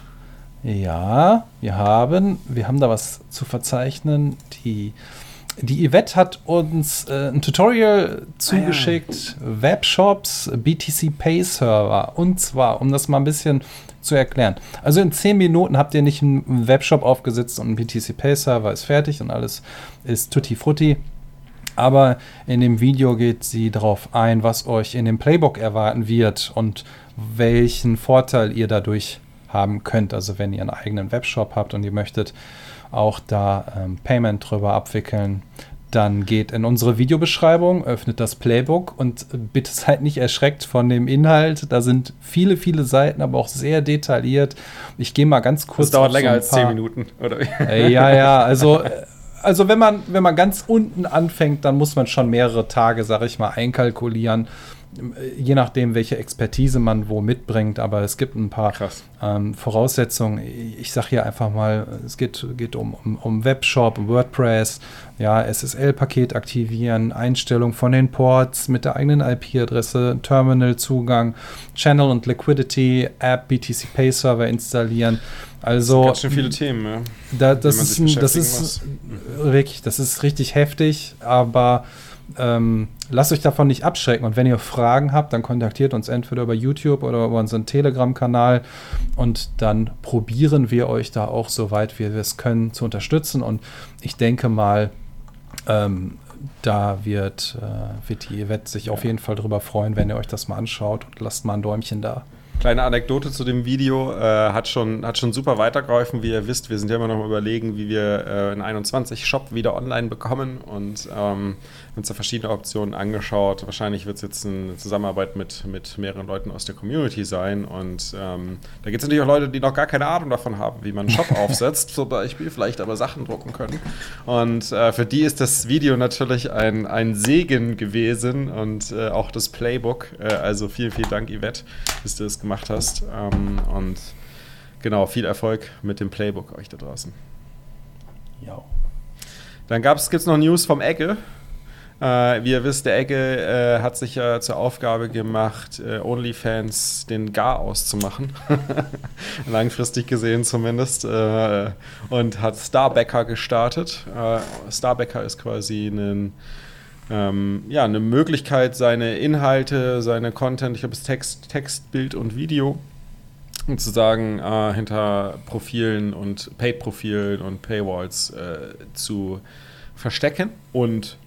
Ja, wir haben, wir haben da was zu verzeichnen. Die, die Yvette hat uns äh, ein Tutorial zugeschickt, ah, ja. Webshops, BTC Pay Server. Und zwar, um das mal ein bisschen zu erklären. Also in 10 Minuten habt ihr nicht einen Webshop aufgesetzt und ein BTC Pay Server ist fertig und alles ist tutti frutti. Aber in dem Video geht sie darauf ein, was euch in dem Playbook erwarten wird und welchen Vorteil ihr dadurch haben könnt. Also wenn ihr einen eigenen Webshop habt und ihr möchtet auch da ähm, Payment drüber abwickeln, dann geht in unsere Videobeschreibung, öffnet das Playbook und bitte seid nicht erschreckt von dem Inhalt. Da sind viele, viele Seiten, aber auch sehr detailliert. Ich gehe mal ganz kurz. Das dauert länger so als zehn Minuten, oder? Äh, ja, ja, also. *laughs* Also wenn man, wenn man ganz unten anfängt, dann muss man schon mehrere Tage, sag ich mal, einkalkulieren je nachdem, welche Expertise man wo mitbringt, aber es gibt ein paar ähm, Voraussetzungen. Ich sage hier einfach mal, es geht, geht um, um, um Webshop, WordPress, ja, SSL-Paket aktivieren, Einstellung von den Ports mit der eigenen IP-Adresse, Terminal-Zugang, Channel und Liquidity, App, BTC Pay Server installieren. Also das sind ganz schön viele Themen, ja. Da, das, ist, das ist wirklich, das ist richtig heftig, aber ähm, lasst euch davon nicht abschrecken. Und wenn ihr Fragen habt, dann kontaktiert uns entweder über YouTube oder über unseren Telegram-Kanal. Und dann probieren wir euch da auch, soweit wir es können, zu unterstützen. Und ich denke mal, ähm, da wird, äh, wird die Yvette sich auf jeden Fall drüber freuen, wenn ihr euch das mal anschaut und lasst mal ein Däumchen da. Kleine Anekdote zu dem Video, äh, hat, schon, hat schon super weitergeholfen, wie ihr wisst. Wir sind ja immer noch überlegen, wie wir äh, einen 21 Shop wieder online bekommen und ähm, uns da verschiedene Optionen angeschaut. Wahrscheinlich wird es jetzt eine Zusammenarbeit mit, mit mehreren Leuten aus der Community sein und ähm, da gibt es natürlich auch Leute, die noch gar keine Ahnung davon haben, wie man einen Shop *laughs* aufsetzt, zum Beispiel, vielleicht aber Sachen drucken können. Und äh, für die ist das Video natürlich ein, ein Segen gewesen und äh, auch das Playbook. Äh, also vielen, vielen Dank, Yvette, dass du das gemacht gemacht hast. Ähm, und genau, viel Erfolg mit dem Playbook euch da draußen. Ja. Dann gibt es noch News vom Ecke. Äh, wie ihr wisst, der Ecke äh, hat sich ja zur Aufgabe gemacht, äh, OnlyFans den Gar auszumachen. *laughs* Langfristig gesehen zumindest. Äh, und hat Starbacker gestartet. Äh, Starbacker ist quasi ein ähm, ja, eine Möglichkeit, seine Inhalte, seine Content, ich habe es Text, Text, Bild und Video, sozusagen äh, hinter Profilen und Paid-Profilen und Paywalls äh, zu verstecken und,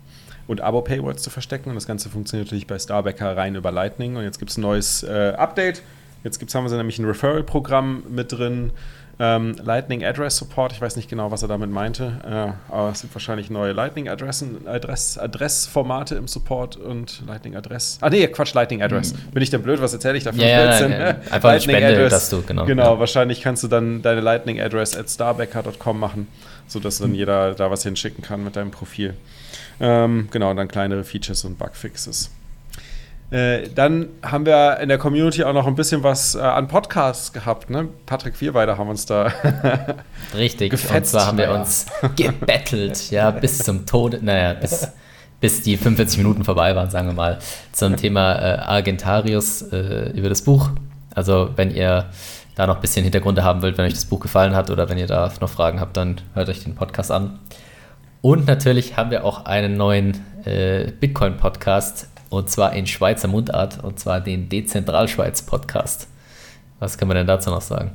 und Abo-Paywalls zu verstecken. Und das Ganze funktioniert natürlich bei Starbacker rein über Lightning. Und jetzt gibt es ein neues äh, Update. Jetzt gibt's, haben wir nämlich ein Referral-Programm mit drin ähm, Lightning Address Support, ich weiß nicht genau, was er damit meinte, äh, aber es sind wahrscheinlich neue Lightning Adressen, Adress, Adressformate im Support und Lightning Adress. Ah nee, Quatsch, Lightning Address. Hm. Bin ich denn blöd, was erzähle ich da für ja, ja, nein. *laughs* Einfach Lightning Spende, Address. dass du, genau. Genau, ja. wahrscheinlich kannst du dann deine Lightning Address at starbacker.com machen, sodass dann hm. jeder da was hinschicken kann mit deinem Profil. Ähm, genau, und dann kleinere Features und Bugfixes. Äh, dann haben wir in der Community auch noch ein bisschen was äh, an Podcasts gehabt. Ne? Patrick Vierweider haben uns da. *laughs* Richtig, gefetzt, und zwar haben wir uns gebettelt, ja, bis zum Tode, naja, bis, bis die 45 Minuten vorbei waren, sagen wir mal, zum Thema äh, Argentarius äh, über das Buch. Also, wenn ihr da noch ein bisschen Hintergründe haben wollt, wenn euch das Buch gefallen hat oder wenn ihr da noch Fragen habt, dann hört euch den Podcast an. Und natürlich haben wir auch einen neuen äh, Bitcoin-Podcast und zwar in Schweizer Mundart und zwar den Dezentralschweiz Podcast. Was kann man denn dazu noch sagen?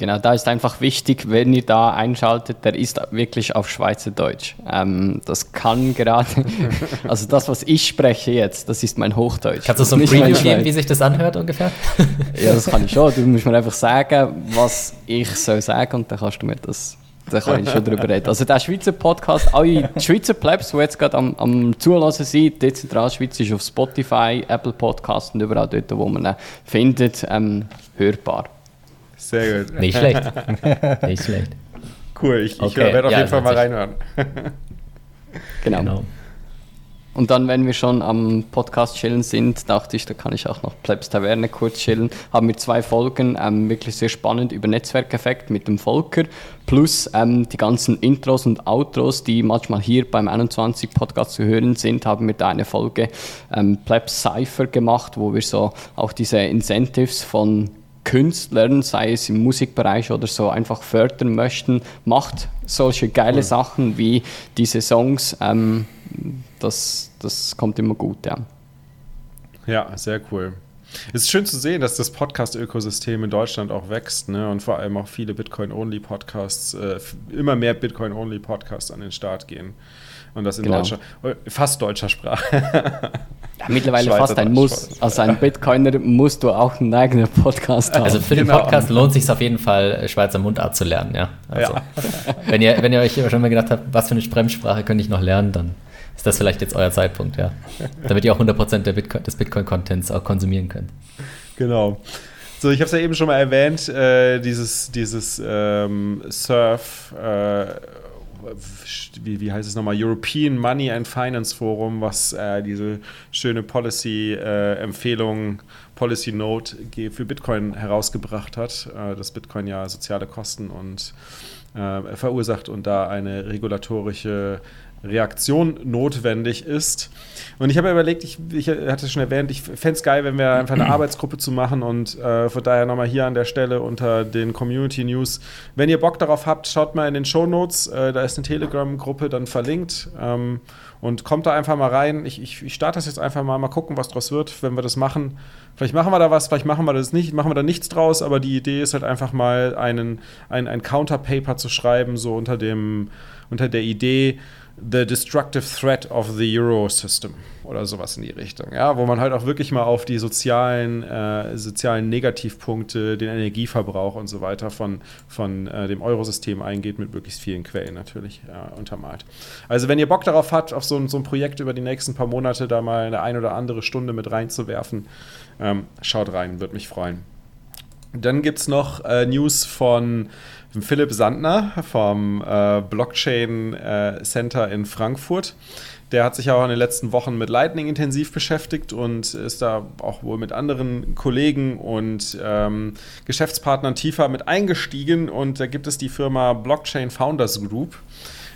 Genau, da ist einfach wichtig, wenn ihr da einschaltet, der ist wirklich auf Schweizerdeutsch. Ähm, das kann gerade, *laughs* also das, was ich spreche jetzt, das ist mein Hochdeutsch. Kannst du so ein Preview geben, wie sich das anhört ungefähr? ja, das kann ich schon. *laughs* Du musst mir einfach sagen, was ich soll sagen und dann kannst du mir das, dann kann ich schon darüber reden. Also der Schweizer Podcast, alle Schweizer Plebs, die jetzt gerade am, am Zulassen sind, Dezentralschweiz ist auf Spotify, Apple Podcasts und überall dort, wo man ihn findet, ähm, hörbar. Sehr gut. Nicht schlecht. Nicht schlecht. Cool, ich, ich okay. werde auf ja, jeden Fall mal reinhören. genau. genau. Und dann, wenn wir schon am Podcast chillen sind, dachte ich, da kann ich auch noch Plebs Taverne kurz chillen. Haben wir zwei Folgen, ähm, wirklich sehr spannend über Netzwerkeffekt mit dem Volker, plus ähm, die ganzen Intros und Outros, die manchmal hier beim 21 Podcast zu hören sind, haben wir da eine Folge ähm, Plebs Cypher gemacht, wo wir so auch diese Incentives von Künstlern, sei es im Musikbereich oder so, einfach fördern möchten, macht solche geile cool. Sachen wie diese Songs. Ähm, das, das kommt immer gut, ja. Ja, sehr cool. Es ist schön zu sehen, dass das Podcast-Ökosystem in Deutschland auch wächst ne? und vor allem auch viele Bitcoin-Only-Podcasts, äh, immer mehr Bitcoin-Only-Podcasts an den Start gehen. Und das in genau. deutscher, fast deutscher Sprache. *laughs* Ja, mittlerweile Schweizer fast ein Muss. Als ein Bitcoiner musst du auch einen eigenen Podcast haben. Also für den genau. Podcast lohnt es sich auf jeden Fall, äh, Schweizer Mundart zu lernen, ja. Also, ja. wenn, ihr, wenn ihr euch schon mal gedacht habt, was für eine Fremdsprache könnte ich noch lernen, dann ist das vielleicht jetzt euer Zeitpunkt, ja. Damit ihr auch 100% der Bitcoin, des Bitcoin-Contents auch konsumieren könnt. Genau. So, ich habe es ja eben schon mal erwähnt, äh, dieses, dieses ähm, Surf, äh, wie, wie heißt es nochmal, European Money and Finance Forum, was äh, diese schöne Policy-Empfehlung, äh, Policy Note für Bitcoin herausgebracht hat, äh, dass Bitcoin ja soziale Kosten und äh, verursacht und da eine regulatorische Reaktion notwendig ist. Und ich habe überlegt, ich, ich hatte es schon erwähnt, ich fände es geil, wenn wir einfach eine *clears throat* Arbeitsgruppe zu machen und äh, von daher nochmal hier an der Stelle unter den Community News. Wenn ihr Bock darauf habt, schaut mal in den Show Notes, äh, da ist eine Telegram-Gruppe dann verlinkt ähm, und kommt da einfach mal rein. Ich, ich, ich starte das jetzt einfach mal, mal gucken, was draus wird, wenn wir das machen. Vielleicht machen wir da was, vielleicht machen wir das nicht, machen wir da nichts draus, aber die Idee ist halt einfach mal einen, ein, ein Counterpaper zu schreiben, so unter dem, unter der Idee, The Destructive Threat of the Euro System oder sowas in die Richtung, ja, wo man halt auch wirklich mal auf die sozialen, äh, sozialen Negativpunkte, den Energieverbrauch und so weiter von, von äh, dem Eurosystem eingeht, mit möglichst vielen Quellen natürlich äh, untermalt. Also wenn ihr Bock darauf habt, auf so so ein Projekt über die nächsten paar Monate da mal eine ein oder andere Stunde mit reinzuwerfen, ähm, schaut rein, würde mich freuen. Dann gibt es noch äh, News von Philipp Sandner vom äh, Blockchain äh, Center in Frankfurt. Der hat sich auch in den letzten Wochen mit Lightning intensiv beschäftigt und ist da auch wohl mit anderen Kollegen und ähm, Geschäftspartnern tiefer mit eingestiegen. Und da gibt es die Firma Blockchain Founders Group.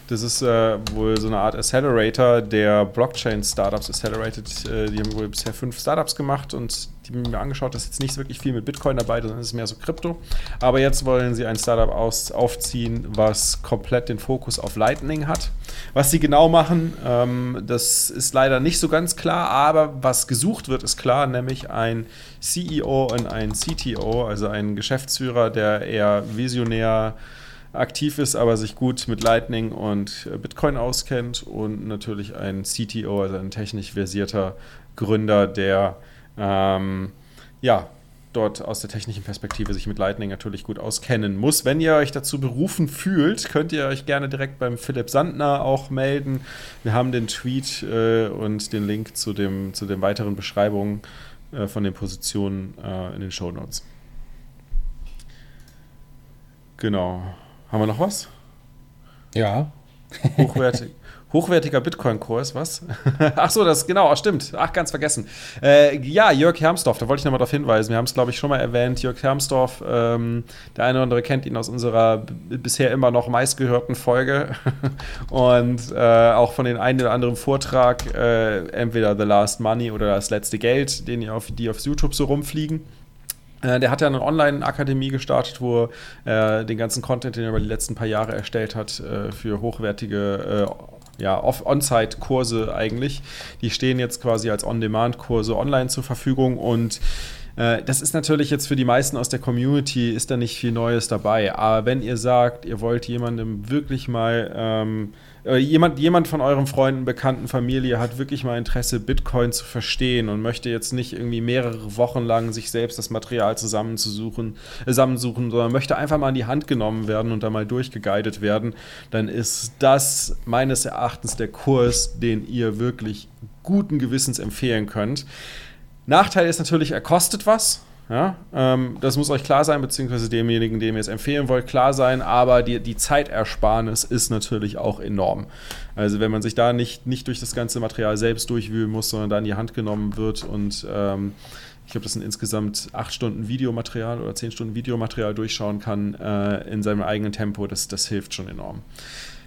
Das ist äh, wohl so eine Art Accelerator, der Blockchain-Startups accelerated. Äh, die haben wohl bisher fünf Startups gemacht und die haben mir angeschaut, dass jetzt nicht wirklich viel mit Bitcoin dabei, sondern es ist mehr so Krypto. Aber jetzt wollen sie ein Startup aus, aufziehen, was komplett den Fokus auf Lightning hat. Was sie genau machen, ähm, das ist leider nicht so ganz klar, aber was gesucht wird, ist klar, nämlich ein CEO und ein CTO, also ein Geschäftsführer, der eher visionär aktiv ist, aber sich gut mit Lightning und äh, Bitcoin auskennt und natürlich ein CTO, also ein technisch versierter Gründer, der ähm, ja, dort aus der technischen Perspektive sich mit Lightning natürlich gut auskennen muss. Wenn ihr euch dazu berufen fühlt, könnt ihr euch gerne direkt beim Philipp Sandner auch melden. Wir haben den Tweet äh, und den Link zu, dem, zu den weiteren Beschreibungen äh, von den Positionen äh, in den Show Notes. Genau. Haben wir noch was? Ja. Hochwertig. Hochwertiger Bitcoin-Kurs, was? *laughs* Ach so, das genau, stimmt. Ach, ganz vergessen. Äh, ja, Jörg Hermsdorf, da wollte ich nochmal darauf hinweisen. Wir haben es, glaube ich, schon mal erwähnt. Jörg Hermsdorf, ähm, der eine oder andere kennt ihn aus unserer bisher immer noch meistgehörten Folge. *laughs* Und äh, auch von den einen oder anderen Vortrag, äh, entweder The Last Money oder Das letzte Geld, den auf, die auf YouTube so rumfliegen. Äh, der hat ja eine Online-Akademie gestartet, wo er den ganzen Content, den er über die letzten paar Jahre erstellt hat, äh, für hochwertige ja, On-Site-Kurse eigentlich. Die stehen jetzt quasi als On-Demand-Kurse online zur Verfügung und äh, das ist natürlich jetzt für die meisten aus der Community, ist da nicht viel Neues dabei. Aber wenn ihr sagt, ihr wollt jemandem wirklich mal, ähm, äh, jemand, jemand von euren Freunden, Bekannten, Familie hat wirklich mal Interesse, Bitcoin zu verstehen und möchte jetzt nicht irgendwie mehrere Wochen lang sich selbst das Material zusammenzusuchen, äh, zusammensuchen, sondern möchte einfach mal in die Hand genommen werden und da mal durchgeguidet werden, dann ist das meines Erachtens der Kurs, den ihr wirklich guten Gewissens empfehlen könnt. Nachteil ist natürlich, er kostet was. Ja, ähm, das muss euch klar sein, beziehungsweise demjenigen, dem ihr es empfehlen wollt, klar sein, aber die, die Zeitersparnis ist natürlich auch enorm. Also wenn man sich da nicht, nicht durch das ganze Material selbst durchwühlen muss, sondern da in die Hand genommen wird und ähm, ich glaube, das sind insgesamt acht Stunden Videomaterial oder zehn Stunden Videomaterial durchschauen kann äh, in seinem eigenen Tempo, das, das hilft schon enorm.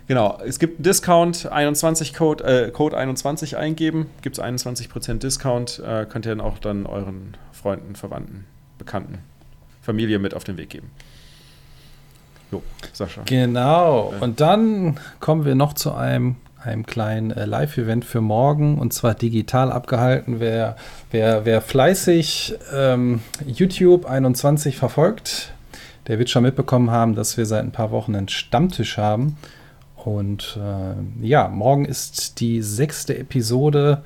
Genau, es gibt einen Discount, 21 Code, äh, Code 21 eingeben, gibt es 21% Discount, äh, könnt ihr dann auch dann euren Freunden, Verwandten, Bekannten, Familie mit auf den Weg geben. Jo, Sascha. Genau, und dann kommen wir noch zu einem, einem kleinen äh, Live-Event für morgen und zwar digital abgehalten. Wer, wer, wer fleißig ähm, YouTube 21 verfolgt, der wird schon mitbekommen haben, dass wir seit ein paar Wochen einen Stammtisch haben und äh, ja, morgen ist die sechste Episode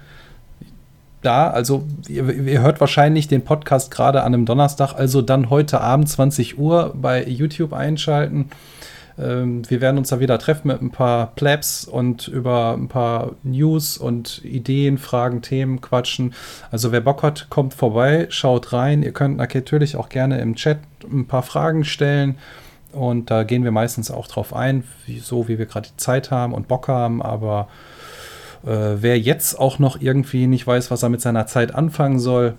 da. Also ihr, ihr, hört wahrscheinlich den Podcast gerade an einem Donnerstag, also dann heute Abend 20 Uhr bei YouTube einschalten. Ähm, wir werden uns da wieder treffen mit ein paar Plebs und über ein paar News und Ideen, Fragen, Themen quatschen. Also wer Bock hat, kommt vorbei, schaut rein. Ihr könnt natürlich auch gerne im Chat ein paar Fragen stellen. Und da gehen wir meistens auch drauf ein, so wie wir gerade die Zeit haben und Bock haben. Aber äh, wer jetzt auch noch irgendwie nicht weiß, was er mit seiner Zeit anfangen soll,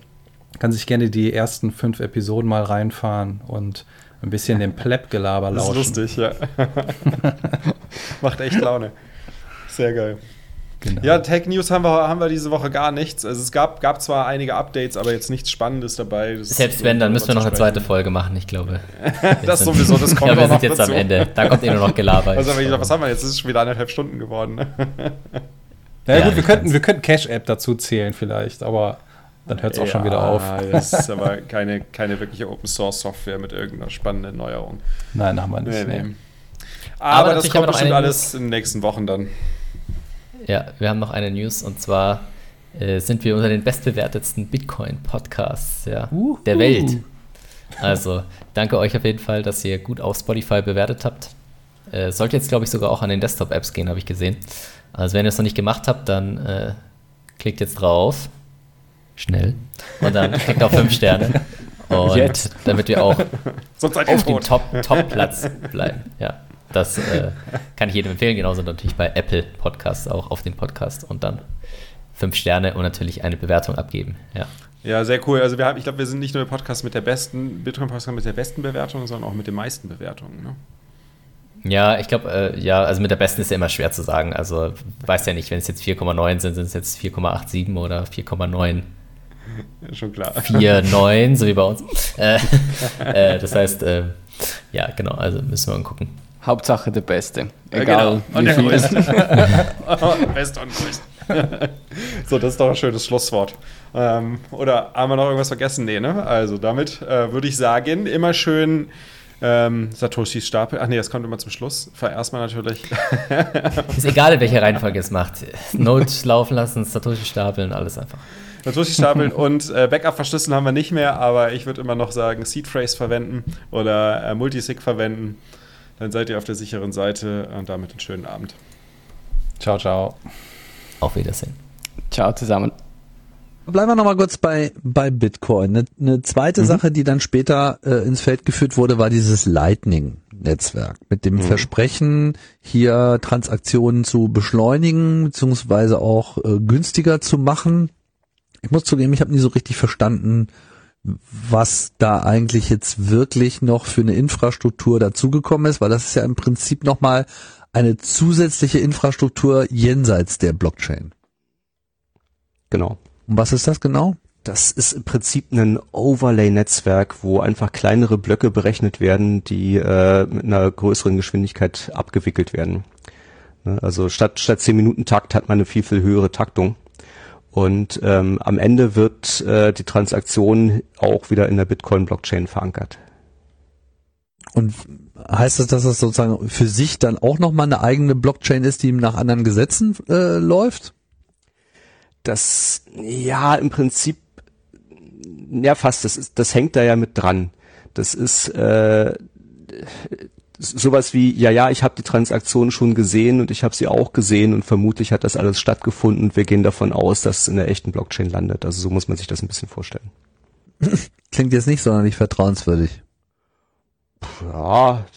kann sich gerne die ersten fünf Episoden mal reinfahren und ein bisschen dem Pleb-Gelaber lauschen. Das ist lustig, ja. *laughs* Macht echt Laune. Sehr geil. Genau. Ja, Tech News haben wir, haben wir diese Woche gar nichts. Also es gab, gab zwar einige Updates, aber jetzt nichts Spannendes dabei. Das Selbst wenn, dann müssen wir noch eine zweite Folge machen, ich glaube. *laughs* das sowieso, das kommt ja, wir sind jetzt dazu. am Ende. Da kommt eh nur noch *laughs* Gelaber. Also, was haben wir jetzt? Es ist schon wieder eineinhalb Stunden geworden. Ne? ja, ja, gut, wir könnten, wir könnten Cash-App dazu zählen vielleicht, aber dann hört es auch ja, schon wieder auf. Das ist *laughs* aber keine, keine wirkliche Open-Source-Software mit irgendeiner spannenden Neuerung. Nein, haben wir nicht. Nee, nee. Aber, aber das kommt bestimmt alles in den nächsten Wochen dann. Ja, wir haben noch eine News und zwar äh, sind wir unter den bestbewertetsten Bitcoin-Podcasts ja, der Welt. Also danke euch auf jeden Fall, dass ihr gut auf Spotify bewertet habt. Äh, sollte jetzt, glaube ich, sogar auch an den Desktop-Apps gehen, habe ich gesehen. Also wenn ihr es noch nicht gemacht habt, dann äh, klickt jetzt drauf. Schnell. Und dann klickt auf 5 Sterne. *laughs* Und jetzt. damit wir auch auf dem Top-Platz Top bleiben. Ja. Das äh, kann ich jedem empfehlen, genauso natürlich bei Apple Podcasts auch auf den Podcast und dann fünf Sterne und natürlich eine Bewertung abgeben. Ja. Ja, sehr cool. Also wir haben, ich glaube, wir sind nicht nur der Podcast mit der besten, Bitcoin-Podcast mit der besten Bewertung, sondern auch mit den meisten Bewertungen. Ne? Ja, ich glaube, äh, ja, also mit der besten ist ja immer schwer zu sagen. Also weiß ja nicht, wenn es jetzt 4,9 sind, sind es jetzt 4,87 oder 4,9. Ja, schon klar. 4,9, so wie bei uns. *laughs* äh, äh, das heißt, äh, ja, genau, also müssen wir mal gucken. Hauptsache der Beste. Egal. Ja, genau. Und der Größte. *laughs* Best und Größte. so, das ist doch ein schönes Schlusswort. Ähm, oder haben wir noch irgendwas vergessen? Nee, ne? Also damit äh, würde ich sagen, immer schön ähm, Satoshis Stapel. Ach nee, das kommt immer zum Schluss. Erstmal natürlich. *laughs* ist egal, in welcher Reihenfolge es macht. Note laufen lassen, Satoshi stapeln, alles einfach. Satoshi stapeln *laughs* und äh, Backup verschlüsseln haben wir nicht mehr, aber ich würde immer noch sagen, Seed Phrase verwenden oder äh, Multisig verwenden dann seid ihr auf der sicheren Seite und damit einen schönen Abend. Ciao, ciao. Auf Wiedersehen. Ciao zusammen. Bleiben wir nochmal kurz bei, bei Bitcoin. Eine, eine zweite mhm. Sache, die dann später äh, ins Feld geführt wurde, war dieses Lightning-Netzwerk mit dem mhm. Versprechen, hier Transaktionen zu beschleunigen, beziehungsweise auch äh, günstiger zu machen. Ich muss zugeben, ich habe nie so richtig verstanden, was da eigentlich jetzt wirklich noch für eine Infrastruktur dazugekommen ist, weil das ist ja im Prinzip nochmal eine zusätzliche Infrastruktur jenseits der Blockchain. Genau. Und was ist das genau? Das ist im Prinzip ein Overlay-Netzwerk, wo einfach kleinere Blöcke berechnet werden, die äh, mit einer größeren Geschwindigkeit abgewickelt werden. Ne? Also statt, statt 10 Minuten Takt hat man eine viel, viel höhere Taktung. Und ähm, am Ende wird äh, die Transaktion auch wieder in der Bitcoin-Blockchain verankert. Und heißt das, dass das sozusagen für sich dann auch nochmal eine eigene Blockchain ist, die nach anderen Gesetzen äh, läuft? Das, ja, im Prinzip, ja fast, das, ist, das hängt da ja mit dran. Das ist äh, sowas wie, ja, ja, ich habe die Transaktion schon gesehen und ich habe sie auch gesehen und vermutlich hat das alles stattgefunden und wir gehen davon aus, dass es in der echten Blockchain landet. Also so muss man sich das ein bisschen vorstellen. Klingt jetzt nicht sonderlich vertrauenswürdig. Ja,